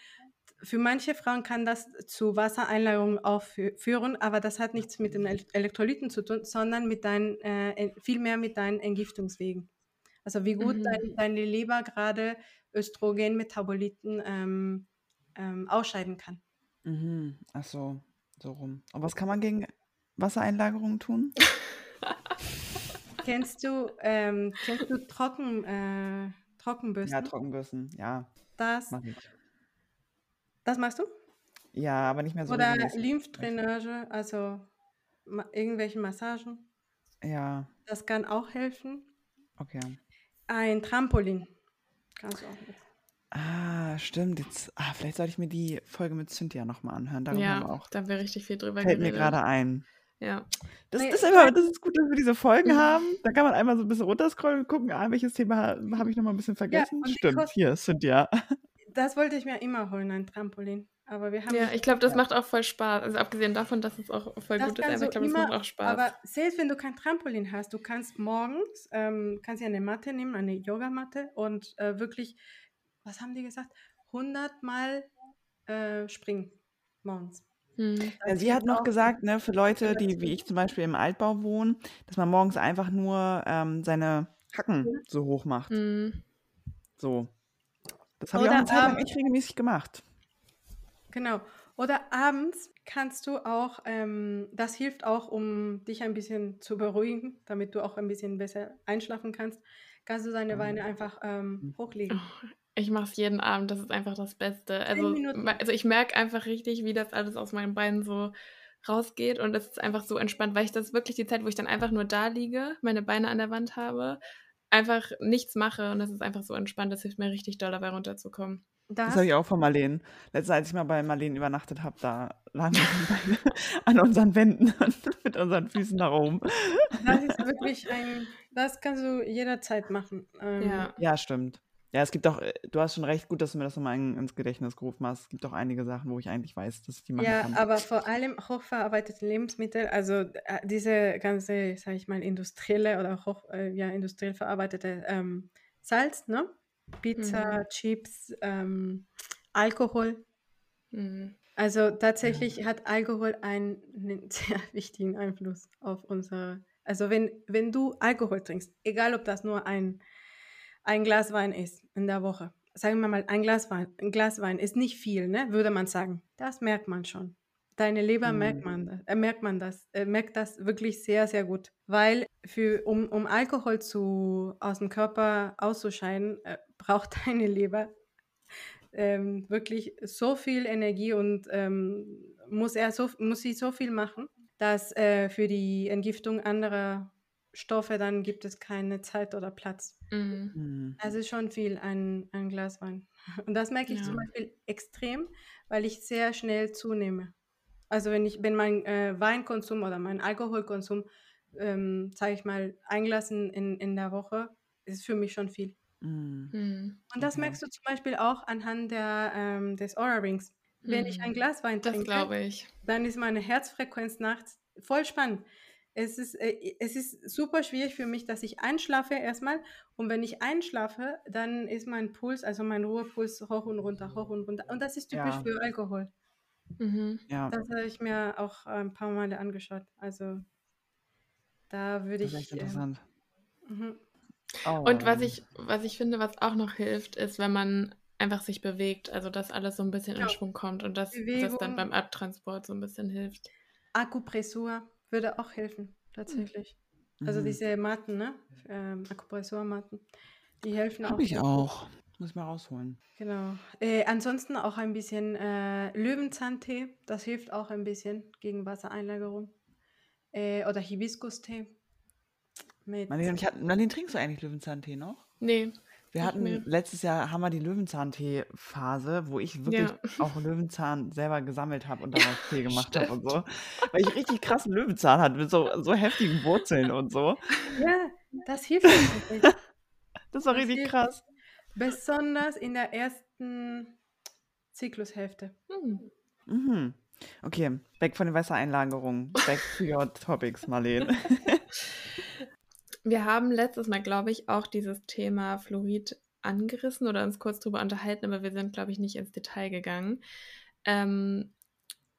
Für manche Frauen kann das zu Wassereinlagerungen auch führen, aber das hat nichts mit den Elektrolyten zu tun, sondern mit deinen, äh, vielmehr mit deinen Entgiftungswegen. Also wie gut mhm. dein, deine Leber gerade Östrogenmetaboliten ähm, ähm, ausscheiden kann. Mhm. Ach so, so rum. Und was kann man gegen Wassereinlagerungen tun? kennst du, ähm, kennst du Trocken, äh, Trockenbürsten? Ja, Trockenbürsten, ja. Das, Mach das machst du? Ja, aber nicht mehr so Oder Lymphdrainage, also ma irgendwelche Massagen. Ja. Das kann auch helfen. Okay. Ein Trampolin kannst du auch nutzen. Ah, stimmt. Jetzt, ah, vielleicht sollte ich mir die Folge mit Cynthia nochmal anhören. Darüber ja, auch. da wäre richtig viel drüber Fällt geredet. mir gerade ein. Ja. Das, nee, das, ist immer, das ist gut, dass wir diese Folgen mhm. haben. Da kann man einmal so ein bisschen runterscrollen und gucken, ah, welches Thema habe ich nochmal ein bisschen vergessen. Ja, Stimmt, hier, Cynthia. Das wollte ich mir immer holen, ein Trampolin. Aber wir haben ja, ich glaube, das ja. macht auch voll Spaß. Also abgesehen davon, dass es auch voll das gut ist, aber ich glaube, es macht auch Spaß. Aber selbst wenn du kein Trampolin hast, du kannst morgens, ähm, kannst ja eine Matte nehmen, eine Yogamatte und äh, wirklich, was haben die gesagt, 100 Mal äh, springen morgens. Hm. Ja, sie hat noch gesagt, ne, für Leute, die wie ich zum Beispiel im Altbau wohnen, dass man morgens einfach nur ähm, seine Hacken so hoch macht. Mhm. So. Das habe ich auch eine Zeit lang echt regelmäßig gemacht. Genau. Oder abends kannst du auch, ähm, das hilft auch, um dich ein bisschen zu beruhigen, damit du auch ein bisschen besser einschlafen kannst, kannst du deine Beine einfach ähm, hm. hochlegen. Oh, ich mache es jeden Abend, das ist einfach das Beste. Also, also ich merke einfach richtig, wie das alles aus meinen Beinen so rausgeht und es ist einfach so entspannt, weil ich das wirklich die Zeit, wo ich dann einfach nur da liege, meine Beine an der Wand habe, einfach nichts mache und es ist einfach so entspannt, das hilft mir richtig doll dabei runterzukommen. Das, das habe ich auch von Marlene. Letztes, als ich mal bei Marlene übernachtet habe, da lagen wir an unseren Wänden mit unseren Füßen nach oben. Das ist wirklich ein, das kannst du jederzeit machen. Ähm, ja. ja, stimmt. Ja, es gibt auch, äh, du hast schon recht gut, dass du mir das nochmal in, ins Gedächtnis gerufen hast. Es gibt auch einige Sachen, wo ich eigentlich weiß, dass ich die machen ja, kann. Ja, aber vor allem hochverarbeitete Lebensmittel, also äh, diese ganze, sag ich mal, industrielle oder hoch, äh, ja, industriell verarbeitete ähm, Salz, ne? Pizza, mhm. Chips, ähm, Alkohol. Mhm. Also tatsächlich hat Alkohol einen, einen sehr wichtigen Einfluss auf unsere. Also wenn, wenn du Alkohol trinkst, egal ob das nur ein ein Glas Wein ist in der Woche, sagen wir mal, ein Glas Wein, ein Glas Wein ist nicht viel, ne? würde man sagen. Das merkt man schon. Deine Leber mhm. merkt man, äh, merkt man das, äh, merkt das wirklich sehr, sehr gut. Weil für, um, um Alkohol zu, aus dem Körper auszuscheiden, äh, braucht deine Leber ähm, wirklich so viel Energie und ähm, muss, er so, muss sie so viel machen, dass äh, für die Entgiftung anderer Stoffe, dann gibt es keine Zeit oder Platz. Mhm. mhm. Also schon viel ein, ein Glas Wein. Und das merke ich ja. zum Beispiel extrem, weil ich sehr schnell zunehme. Also wenn ich, wenn mein äh, Weinkonsum oder mein Alkoholkonsum, ähm, sage ich mal, ein Glas in, in der Woche, ist für mich schon viel. Mhm. mhm. Und das okay. merkst du zum Beispiel auch anhand der, ähm, des Aura Rings. Wenn ich ein mhm. Glas Wein trinke, dann ist meine Herzfrequenz nachts voll spannend es ist, äh, es ist super schwierig für mich, dass ich einschlafe erstmal. Und wenn ich einschlafe, dann ist mein Puls, also mein Ruhepuls hoch und runter, hoch und runter. Und das ist typisch ja. für Alkohol. Mhm. Ja. Das habe ich mir auch ein paar Male angeschaut. Also da würde ich. Das ist echt interessant. Äh, oh. Und was ich, was ich finde, was auch noch hilft, ist, wenn man einfach sich bewegt, also dass alles so ein bisschen in Schwung kommt und dass das dann beim Abtransport so ein bisschen hilft. Akupressur würde auch helfen, tatsächlich. Also mhm. Also diese Matten, ne? Ähm, Akupressurmatten, die helfen Hab auch. Habe ich auch. Muss ich mal rausholen. Genau. Äh, ansonsten auch ein bisschen äh, Löwenzahntee. Das hilft auch ein bisschen gegen Wassereinlagerung. Äh, oder Hibiskus-Tee. Mit Marlene, ich hat, Marlene, trinkst du eigentlich Löwenzahntee noch? Nee. Wir hatten mehr. letztes Jahr haben wir die Löwenzahntee-Phase, wo ich wirklich ja. auch Löwenzahn selber gesammelt habe und daraus Tee gemacht habe und so. Weil ich richtig krassen Löwenzahn hatte mit so, so heftigen Wurzeln und so. Ja, das hilft wirklich. das war das richtig krass. Besonders in der ersten Zyklushälfte. Mhm. Mhm. Okay, weg von den Wassereinlagerungen. Back to your topics, Marlene. Wir haben letztes Mal, glaube ich, auch dieses Thema Fluorid angerissen oder uns kurz darüber unterhalten, aber wir sind, glaube ich, nicht ins Detail gegangen. Ähm,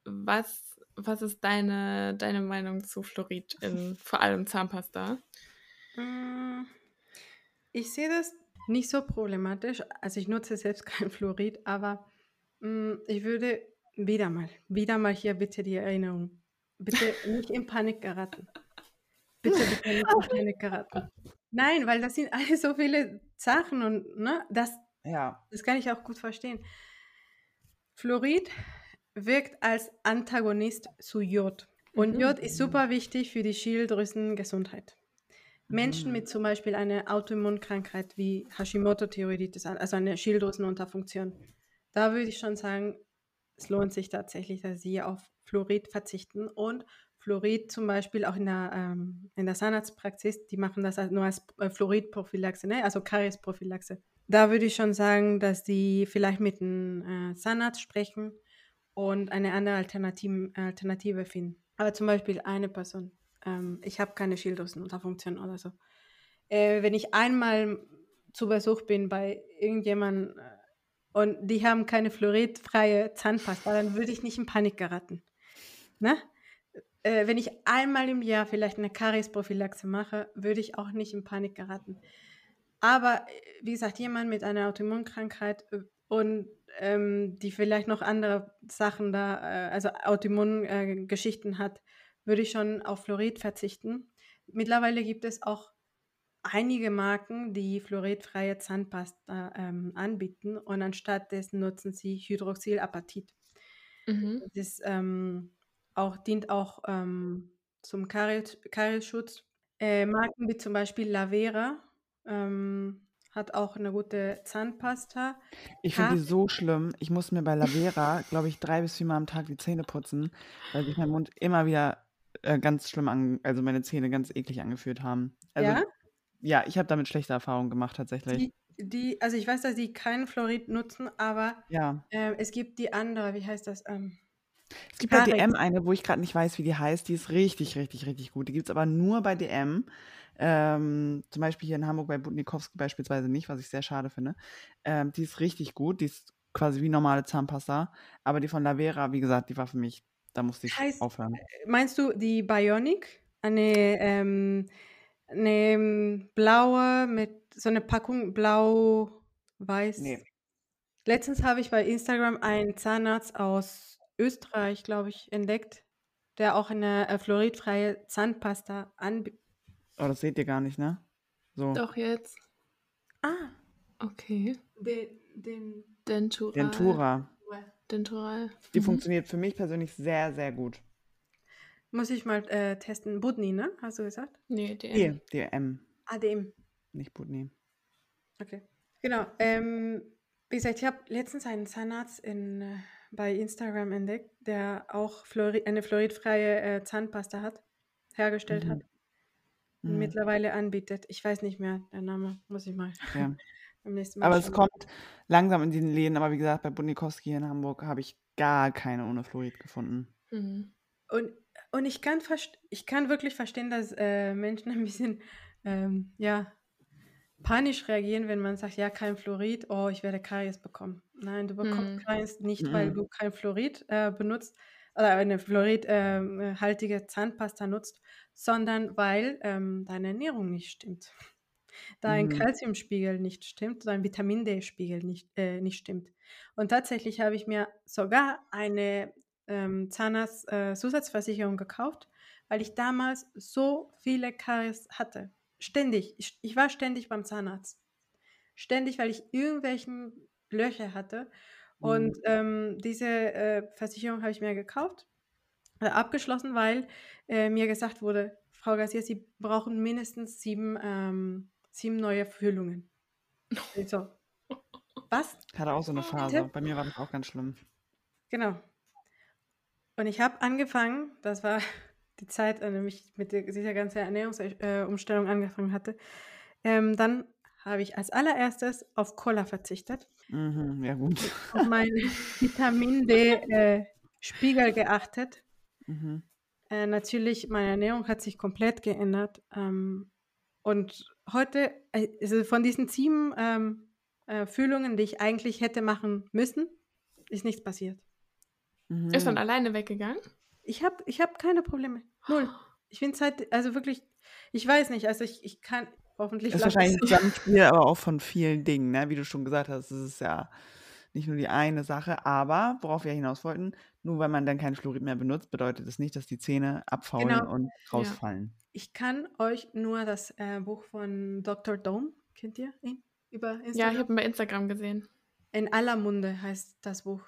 was, was ist deine, deine Meinung zu Fluorid in vor allem Zahnpasta? Mm, ich sehe das nicht so problematisch. Also ich nutze selbst kein Fluorid, aber mh, mm, ich würde wieder mal, wieder mal hier bitte die Erinnerung. Bitte nicht in Panik geraten. Bitte, bitte Panik geraten. Nein, weil das sind alle so viele Sachen und ne, das, ja. das kann ich auch gut verstehen. Fluorid wirkt als Antagonist zu Jod. Und mhm. Jod ist super wichtig für die Schilddrüsengesundheit. Menschen mit mhm. zum Beispiel einer Autoimmunkrankheit wie Hashimoto-Thyreoiditis, also eine Schilddrüsenunterfunktion, da würde ich schon sagen, es lohnt sich tatsächlich, dass sie auf Fluorid verzichten und Fluorid zum Beispiel auch in der, ähm, in der Zahnarztpraxis, die machen das nur als äh, Fluoridprophylaxe, ne? also Kariesprophylaxe. Da würde ich schon sagen, dass die vielleicht mit einem äh, Zahnarzt sprechen und eine andere Alternative, Alternative finden. Aber zum Beispiel eine Person, ähm, ich habe keine Schilddrüsenunterfunktion oder so. Äh, wenn ich einmal zu Besuch bin bei irgendjemandem äh, und die haben keine fluoridfreie Zahnpasta, dann würde ich nicht in Panik geraten. Ne? Äh, wenn ich einmal im Jahr vielleicht eine Kariesprophylaxe mache, würde ich auch nicht in Panik geraten. Aber äh, wie gesagt, jemand mit einer Autoimmunkrankheit äh, und ähm, die vielleicht noch andere Sachen da, äh, also Autoimmungeschichten äh, hat, würde ich schon auf Fluorid verzichten. Mittlerweile gibt es auch einige Marken, die fluoridfreie Zahnpasta ähm, anbieten und anstatt dessen nutzen sie Hydroxylapatit. Mhm. Das ähm, auch, dient auch ähm, zum Kariesschutz. Äh, Marken wie zum Beispiel Lavera ähm, hat auch eine gute Zahnpasta. Ich finde die so schlimm. Ich muss mir bei Lavera, glaube ich, drei bis viermal am Tag die Zähne putzen, weil sich mein Mund immer wieder äh, ganz schlimm an, also meine Zähne ganz eklig angefühlt haben. Also, ja? Ja, ich habe damit schlechte Erfahrungen gemacht tatsächlich. Die, die, also ich weiß, dass sie keinen Fluorid nutzen, aber ja. äh, es gibt die andere, wie heißt das? Ähm, es gibt bei DM eine, wo ich gerade nicht weiß, wie die heißt. Die ist richtig, richtig, richtig gut. Die gibt es aber nur bei DM. Ähm, zum Beispiel hier in Hamburg bei Budnikowski beispielsweise nicht, was ich sehr schade finde. Ähm, die ist richtig gut. Die ist quasi wie normale Zahnpasta. Aber die von Lavera, wie gesagt, die war für mich, da musste ich heißt, aufhören. Äh, meinst du die Bionic? Eine, ähm, eine ähm, blaue mit so eine Packung blau-weiß? Nee. Letztens habe ich bei Instagram einen Zahnarzt aus Österreich, glaube ich, entdeckt, der auch eine äh, fluoridfreie Zahnpasta anbietet. Oh, das seht ihr gar nicht, ne? So. Doch jetzt. Ah. Okay. De, den Dentural. Dentura. Dentural. Die mhm. funktioniert für mich persönlich sehr, sehr gut. Muss ich mal äh, testen. Budni, ne? Hast du gesagt? Nee, DM. Nee, DM. Ah, DM. Nicht Budni. Okay. Genau. Ähm, wie gesagt, ich habe letztens einen Zahnarzt in äh, bei Instagram entdeckt, der auch Fluorid, eine fluoridfreie äh, Zahnpasta hat, hergestellt mhm. hat und mhm. mittlerweile anbietet. Ich weiß nicht mehr, der Name muss ich mal ja. beim nächsten Mal. Aber es kommt langsam in den Läden, aber wie gesagt, bei Bunikowski in Hamburg habe ich gar keine ohne Fluorid gefunden. Mhm. Und, und ich, kann ich kann wirklich verstehen, dass äh, Menschen ein bisschen ähm, ja, panisch reagieren, wenn man sagt, ja, kein Fluorid, oh, ich werde Karies bekommen. Nein, du bekommst mhm. Karies nicht, mhm. weil du kein Fluorid äh, benutzt oder eine fluoridhaltige ähm, äh, Zahnpasta nutzt, sondern weil ähm, deine Ernährung nicht stimmt. Dein mhm. Kalziumspiegel nicht stimmt, dein Vitamin D-Spiegel nicht, äh, nicht stimmt. Und tatsächlich habe ich mir sogar eine ähm, Zahnarzt-Zusatzversicherung gekauft, weil ich damals so viele Karies hatte. Ständig. Ich, ich war ständig beim Zahnarzt. ständig, weil ich irgendwelchen Löcher hatte. Und Mhm. ähm, diese äh, Versicherung habe ich mir gekauft, äh, abgeschlossen, weil äh, mir gesagt wurde, Frau Garcia, Sie brauchen mindestens sieben, ähm, sieben neue Füllungen. So, was? Ich hatte auch so eine Phase. Bei mir war das auch ganz schlimm. Genau. Und ich habe angefangen, das war die Zeit, an der ich mit dieser ganzen Ernährungsumstellung angefangen hatte. Ähm, dann habe ich als allererstes auf Cola verzichtet, Mhm, ja gut. auf meinen Vitamin D-Spiegel geachtet. Mhm. Äh, natürlich, meine Ernährung hat sich komplett geändert. Ähm, und heute, äh, also von diesen sieben ähm, äh, Fühlungen, die ich eigentlich hätte machen müssen, ist nichts passiert. Ist dann Mhm. alleine weggegangen? Ich habe ich hab keine Probleme. Null. Ich finde es halt, also wirklich, ich weiß nicht, also ich, ich kann, hoffentlich Ist bleibt wahrscheinlich ein. Zusammenspiel, aber auch von vielen Dingen, ne? Wie du schon gesagt hast, es ist ja nicht nur die eine Sache, aber worauf wir hinaus wollten, nur weil man dann kein Fluorid mehr benutzt, bedeutet das nicht, dass die Zähne abfaulen Genau. und Ja. rausfallen. Ich kann euch nur das äh, Buch von Dr. Dome, kennt ihr ihn? Über Ja, ich Instagram? habe ihn bei Instagram gesehen. In aller Munde heißt das Buch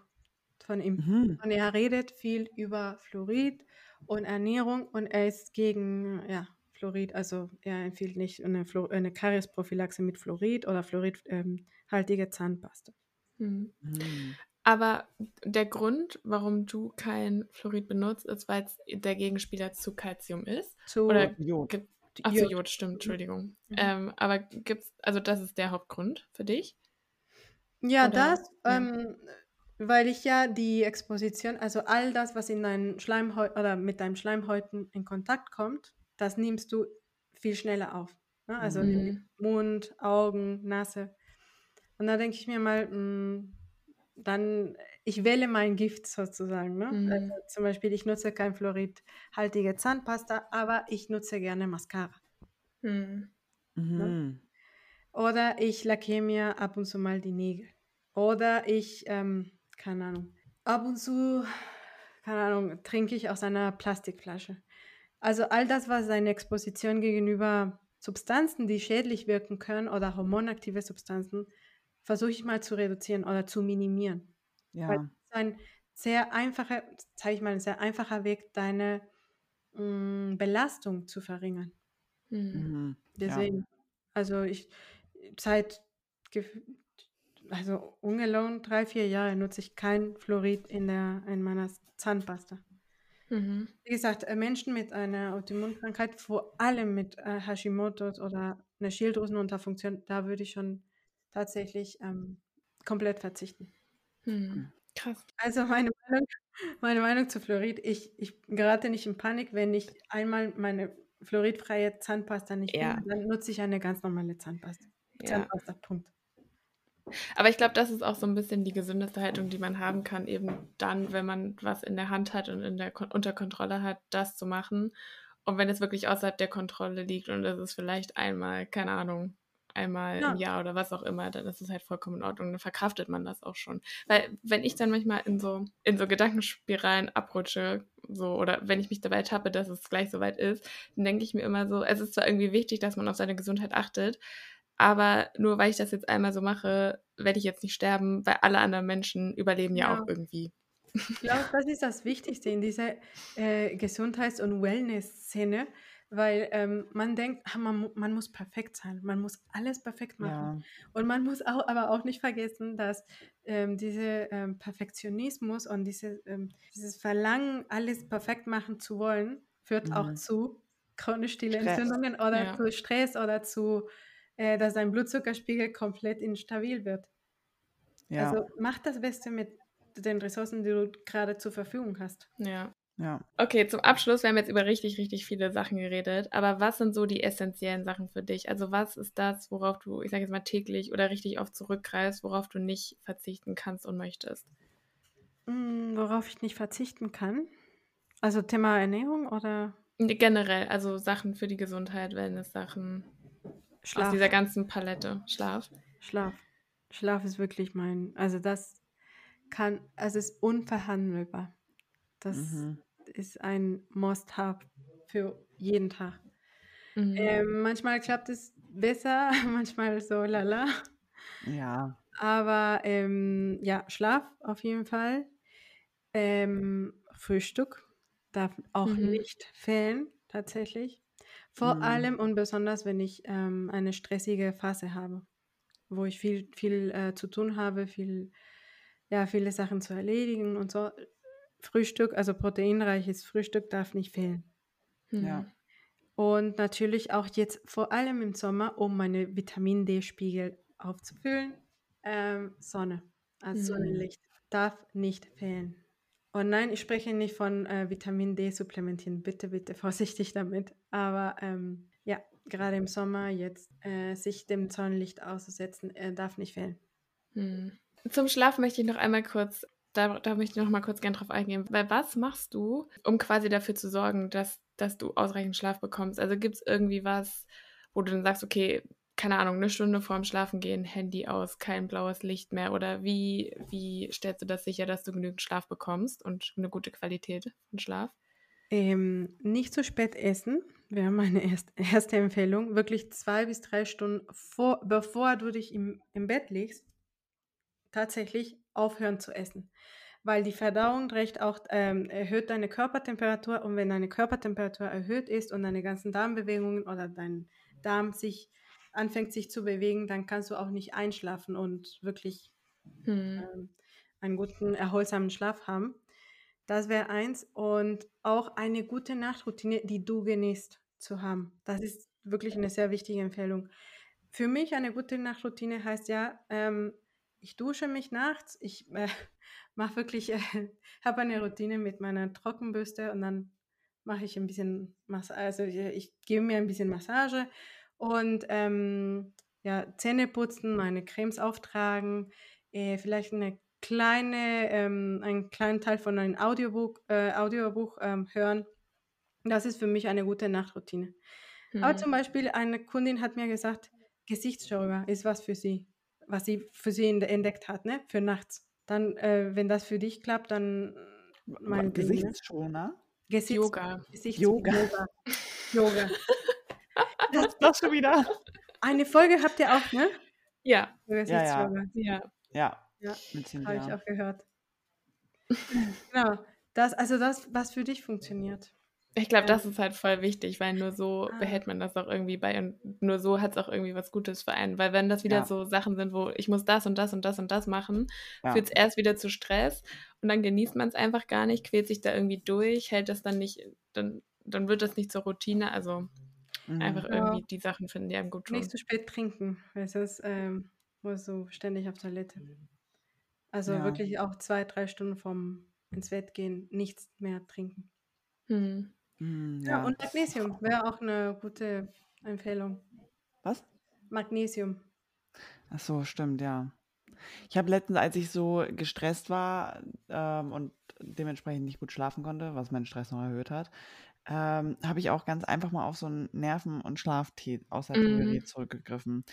von ihm. Mhm. Und er redet viel über Fluorid und Ernährung und er ist gegen ja, Fluorid. Also er empfiehlt nicht eine, Flu eine Kariesprophylaxe mit Fluorid oder fluoridhaltige Zahnpasta. Hm. Mhm. Aber der Grund, warum du kein Fluorid benutzt, ist, weil es der Gegenspieler zu Calcium ist? Zu Oder Jod. Jod. Jod, stimmt, Entschuldigung. Mhm. Ähm, aber gibt's, also das ist der Hauptgrund für dich? Ja, Oder- das, ja. ähm, weil ich ja die Exposition, also all das, was in deinen Schleimhäuten oder mit deinen Schleimhäuten in Kontakt kommt, das nimmst du viel schneller auf. Ne? Also Mhm. Mund, Augen, Nase. Und da denke ich mir mal, mh, dann, ich wähle mein Gift sozusagen. Ne? Mhm. Also zum Beispiel, ich nutze kein fluoridhaltige Zahnpasta, aber ich nutze gerne Mascara. Hm. Mhm. Oder ich lackiere mir ab und zu mal die Nägel. Oder ich, ähm, keine Ahnung, ab und zu, keine Ahnung, trinke ich aus einer Plastikflasche. Also all das, was eine Exposition gegenüber Substanzen, die schädlich wirken können oder hormonaktive Substanzen, versuche ich mal zu reduzieren oder zu minimieren. Weil Ja. das ist ein sehr einfacher, zeige ich mal, ein sehr einfacher Weg, deine mh, Belastung zu verringern. Hm. Mhm. Ja. Deswegen, also ich seit also ungelogen drei, vier Jahre nutze ich kein Fluorid in, der, in meiner Zahnpasta. Mhm. Wie gesagt, äh, Menschen mit einer Autoimmunkrankheit, vor allem mit äh, Hashimoto's oder einer Schilddrüsenunterfunktion, da würde ich schon tatsächlich ähm, komplett verzichten. Hm. Krass. Also meine Meinung, meine Meinung zu Fluorid, ich, ich gerate nicht in Panik, wenn ich einmal meine fluoridfreie Zahnpasta nicht Ja. finde, dann nutze ich eine ganz normale Zahnpasta. Ja. Zahnpasta, Punkt. Aber ich glaube, das ist auch so ein bisschen die gesündeste Haltung, die man haben kann, eben dann, wenn man was in der Hand hat und in der, unter Kontrolle hat, das zu machen. Und wenn es wirklich außerhalb der Kontrolle liegt und es ist vielleicht einmal, keine Ahnung, einmal Ja. im Jahr oder was auch immer, dann ist es halt vollkommen in Ordnung. Dann verkraftet man das auch schon. Weil wenn ich dann manchmal in so, in so Gedankenspiralen abrutsche, so, oder wenn ich mich dabei tappe, dass es gleich soweit ist, dann denke ich mir immer so, es ist zwar irgendwie wichtig, dass man auf seine Gesundheit achtet, aber nur weil ich das jetzt einmal so mache, werde ich jetzt nicht sterben, weil alle anderen Menschen überleben ja, Ja. auch irgendwie. Ich glaube, das ist das Wichtigste in dieser äh, Gesundheits- und Wellness-Szene, weil ähm, man denkt, ah, man, man muss perfekt sein, man muss alles perfekt machen. Ja. Und man muss auch, aber auch nicht vergessen, dass ähm, dieser ähm, Perfektionismus und diese, ähm, dieses Verlangen, alles perfekt machen zu wollen, führt auch Mhm. zu chronisch. Entzündungen oder Ja. zu Stress oder zu, äh, dass dein Blutzuckerspiegel komplett instabil wird. Ja. Also mach das Beste mit den Ressourcen, die du gerade zur Verfügung hast. Ja. ja. Okay, zum Abschluss, wir haben jetzt über richtig, richtig viele Sachen geredet, aber was sind so die essentiellen Sachen für dich? Also was ist das, worauf du, ich sage jetzt mal täglich oder richtig oft zurückgreifst, worauf du nicht verzichten kannst und möchtest? Mm, Worauf ich nicht verzichten kann. Also Thema Ernährung oder Generell, also Sachen für die Gesundheit, Wellness-Sachen aus Schlaf. dieser ganzen Palette. Schlaf. Schlaf. Schlaf ist wirklich mein, also das kann, also es ist unverhandelbar. Das Mhm. ist ein Must-have für jeden Tag. Mhm. Ähm, manchmal klappt es besser, manchmal so lala. Ja. Aber ähm, ja, Schlaf auf jeden Fall. Ähm, Frühstück darf auch Mhm. nicht fehlen, tatsächlich. Vor Mhm. allem und besonders, wenn ich ähm, eine stressige Phase habe, wo ich viel, viel äh, zu tun habe, viel, ja, viele Sachen zu erledigen und so. Frühstück, also proteinreiches Frühstück darf nicht fehlen. Ja. Mhm. Und natürlich auch jetzt vor allem im Sommer, um meine Vitamin D-Spiegel aufzufüllen, ähm, Sonne, also Mhm. Sonnenlicht darf nicht fehlen. Und nein, ich spreche nicht von äh, Vitamin D supplementieren, bitte, bitte vorsichtig damit. Aber ähm, ja, gerade im Sommer jetzt äh, sich dem Sonnenlicht auszusetzen, äh, darf nicht fehlen. Mhm. Zum Schlaf möchte ich noch einmal kurz, da, da möchte ich noch mal kurz gern drauf eingehen. Weil was machst du, um quasi dafür zu sorgen, dass, dass du ausreichend Schlaf bekommst? Also gibt es irgendwie was, wo du dann sagst, okay, keine Ahnung, eine Stunde vorm Schlafengehen, Handy aus, kein blaues Licht mehr? Oder wie, wie stellst du das sicher, dass du genügend Schlaf bekommst und eine gute Qualität von Schlaf? Ähm, nicht zu spät essen, wäre meine erst, erste Empfehlung. Wirklich zwei bis drei Stunden vor, bevor du dich im, im Bett legst, tatsächlich aufhören zu essen. Weil die Verdauung recht auch ähm, erhöht deine Körpertemperatur und wenn deine Körpertemperatur erhöht ist und deine ganzen Darmbewegungen oder dein Darm sich anfängt sich zu bewegen, dann kannst du auch nicht einschlafen und wirklich Hm. ähm, einen guten, erholsamen Schlaf haben. Das wäre eins. Und auch eine gute Nachtroutine, die du genießt zu haben. Das ist wirklich eine sehr wichtige Empfehlung. Für mich eine gute Nachtroutine heißt ja, ähm, ich dusche mich nachts, ich äh, mache wirklich, äh, habe eine Routine mit meiner Trockenbürste und dann mache ich ein bisschen Massage, also ich, ich gebe mir ein bisschen Massage und ähm, ja, Zähne putzen, meine Cremes auftragen, äh, vielleicht eine kleine, ähm, einen kleinen Teil von einem Audiobuch, äh, Audiobuch ähm, hören. Das ist für mich eine gute Nachtroutine. Aber Hm. zum Beispiel eine Kundin hat mir gesagt, Gesichtsschauer ist was für sie, was sie für sie entdeckt hat, ne? Für nachts. Dann, äh, wenn das für dich klappt, dann ne? Gesichtsschoner? Gesichts Yoga. Gesichts Yoga. Yoga. Yoga. Was das schon wieder? Eine Folge habt ihr auch, ne? Ja, Ja, ja. Ja. Ja, Ja, habe ich auch gehört. Genau. Das, also das, was für dich funktioniert. Ich glaube, das ist halt voll wichtig, weil nur so Ah. behält man das auch irgendwie bei und nur so hat es auch irgendwie was Gutes für einen. Weil wenn das wieder Ja. so Sachen sind, wo ich muss das und das und das und das machen, Ja. führt es erst wieder zu Stress und dann genießt man es einfach gar nicht, quält sich da irgendwie durch, hält das dann nicht, dann, dann wird das nicht zur Routine. Also Mhm. Ja. irgendwie die Sachen finden, die einem gut tun. Nicht zu spät trinken, weil sonst ähm, musst du ständig auf Toilette. Also Ja. wirklich auch zwei, drei Stunden vorm ins Bett gehen, nichts mehr trinken. Hm. Mhm, Ja, ja. und Magnesium wäre auch eine gute Empfehlung. Was? Magnesium. Ach so, stimmt, ja. Ich habe letztens, als ich so gestresst war ähm, und dementsprechend nicht gut schlafen konnte, was meinen Stress noch erhöht hat, ähm, habe ich auch ganz einfach mal auf so einen Nerven- und Schlaftee aus der Mhm. Drogerie zurückgegriffen.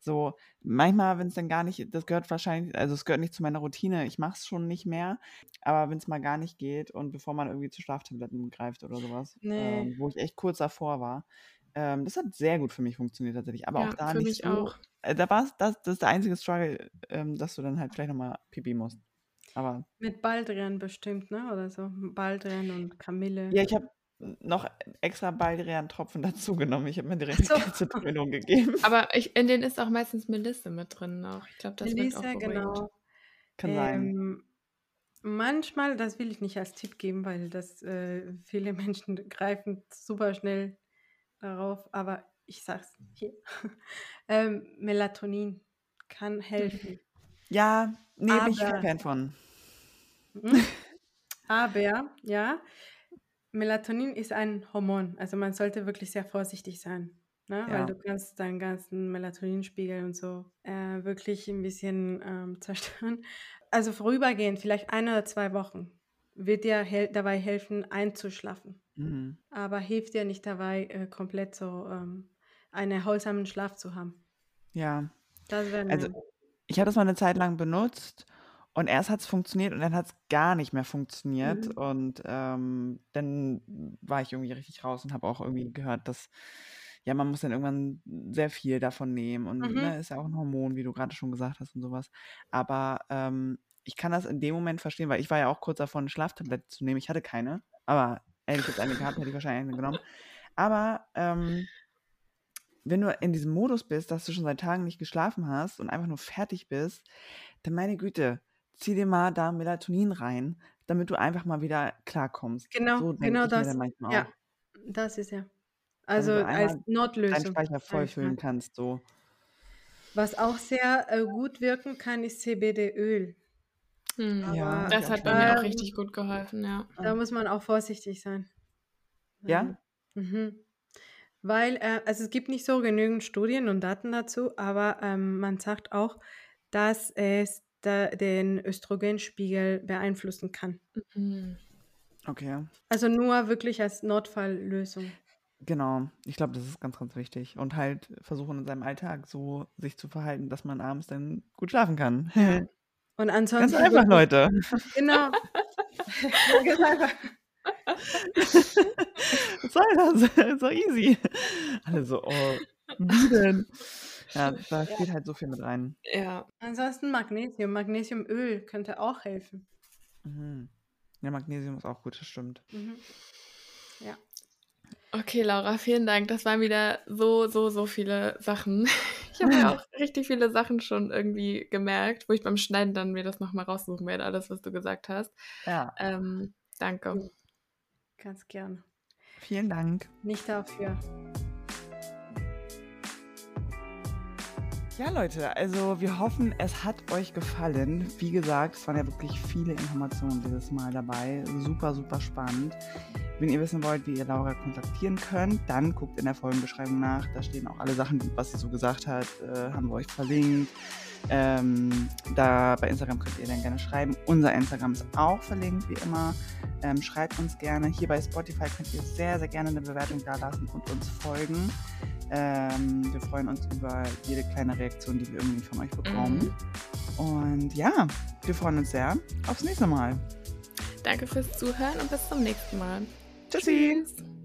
So, manchmal, wenn es dann gar nicht, das gehört wahrscheinlich, also es gehört nicht zu meiner Routine, ich mache es schon nicht mehr, aber wenn es mal gar nicht geht und bevor man irgendwie zu Schlaftabletten greift oder sowas, Nee. ähm, wo ich echt kurz davor war, ähm, das hat sehr gut für mich funktioniert tatsächlich, aber auch Ja, da für nicht mich so, auch. äh, da war es, das, das ist der einzige Struggle, ähm, dass du dann halt vielleicht nochmal pipi musst. Aber Mit Baldrian bestimmt, ne? Oder so. Baldrian und Kamille. ja, ich habe noch extra Baldrian-Tropfen dazu genommen. Ich habe mir direkt so. eine ganze Dröhnung gegeben. Aber ich, in denen ist auch meistens Melisse mit drin auch. Ich glaube, das wirkt auch Melissa, beruhigend. genau. Kann sein. Ähm, manchmal, das will ich nicht als Tipp geben, weil das äh, viele Menschen greifen super schnell darauf, aber ich sag's hier. ähm, Melatonin kann helfen. Ja, nee, bin ich kein Aber- Fan von. Mhm. Aber, ja, Melatonin ist ein Hormon, also man sollte wirklich sehr vorsichtig sein, ne? Ja. weil du kannst deinen ganzen Melatoninspiegel und so äh, wirklich ein bisschen ähm, zerstören. Also vorübergehend, vielleicht ein oder zwei Wochen, wird dir hel dabei helfen, einzuschlafen. Mhm. Aber hilft dir nicht dabei, äh, komplett so ähm, einen erholsamen Schlaf zu haben. Ja, Also, ich habe das mal eine Zeit lang benutzt und erst hat es funktioniert und dann hat es gar nicht mehr funktioniert. Mhm. Und ähm, dann war ich irgendwie richtig raus und habe auch irgendwie gehört, dass ja, man muss dann irgendwann sehr viel davon nehmen und Mhm. ne, ist ja auch ein Hormon, wie du gerade schon gesagt hast und sowas. Aber ähm, ich kann das in dem Moment verstehen, weil ich war ja auch kurz davor, eine Schlaftablette zu nehmen. Ich hatte keine, aber hätte ich jetzt eine gehabt, hätte ich wahrscheinlich eine genommen. Aber ähm, wenn du in diesem Modus bist, dass du schon seit Tagen nicht geschlafen hast und einfach nur fertig bist, dann meine Güte, zieh dir mal da Melatonin rein, damit du einfach mal wieder klarkommst. Genau, So genau ich mir das. dann manchmal Ja, auch. das ist ja. Also als einmal deinen Notlösung, Speicher sag voll ich mal. füllen kannst, so. Was auch sehr äh, gut wirken kann, ist CBD-Öl. Hm. Ja, Das hat bei mir auch richtig gut geholfen, ja. da Ah. muss man auch vorsichtig sein. Ja? Mhm. Weil, äh, also es gibt nicht so genügend Studien und Daten dazu, aber ähm, man sagt auch, dass es da, den Östrogenspiegel beeinflussen kann. Mhm. Okay. Also nur wirklich als Notfalllösung. Genau. Ich glaube, das ist ganz, ganz wichtig. Und halt versuchen in seinem Alltag so sich zu verhalten, dass man abends dann gut schlafen kann. Ja. Und Ganz ansonsten einfach, wirklich, Leute. genau. Ganz einfach. Was soll das? So easy. Alle so, oh, wie denn? Ja, da Ja. spielt halt so viel mit rein. Ja. Ansonsten Magnesium. Magnesiumöl könnte auch helfen. Mhm. Ja, Magnesium ist auch gut, das stimmt. Mhm. Ja. Okay, Laura, vielen Dank. Das waren wieder so, so, so viele Sachen. Ich habe ja auch richtig viele Sachen schon irgendwie gemerkt, wo ich beim Schneiden dann mir das nochmal raussuchen werde, alles, was du gesagt hast. Ja, Ähm, danke. Ganz gern. vielen Dank. Nicht dafür. Ja, Leute, also wir hoffen, es hat euch gefallen. Wie gesagt, es waren ja wirklich viele Informationen dieses Mal dabei. Super, super spannend. Wenn ihr wissen wollt, wie ihr Laura kontaktieren könnt, dann guckt in der Folgenbeschreibung nach. Da stehen auch alle Sachen, was sie so gesagt hat, äh, haben wir euch verlinkt. Ähm, da bei Instagram könnt ihr dann gerne schreiben. Unser Instagram ist auch verlinkt, wie immer. Ähm, schreibt uns gerne. Hier bei Spotify könnt ihr sehr, sehr gerne eine Bewertung da lassen und uns folgen. Ähm, wir freuen uns über jede kleine Reaktion, die wir irgendwie von euch bekommen. Und ja, wir freuen uns sehr aufs nächste Mal. Danke fürs Zuhören und bis zum nächsten Mal. Tschüssi. Tschüss.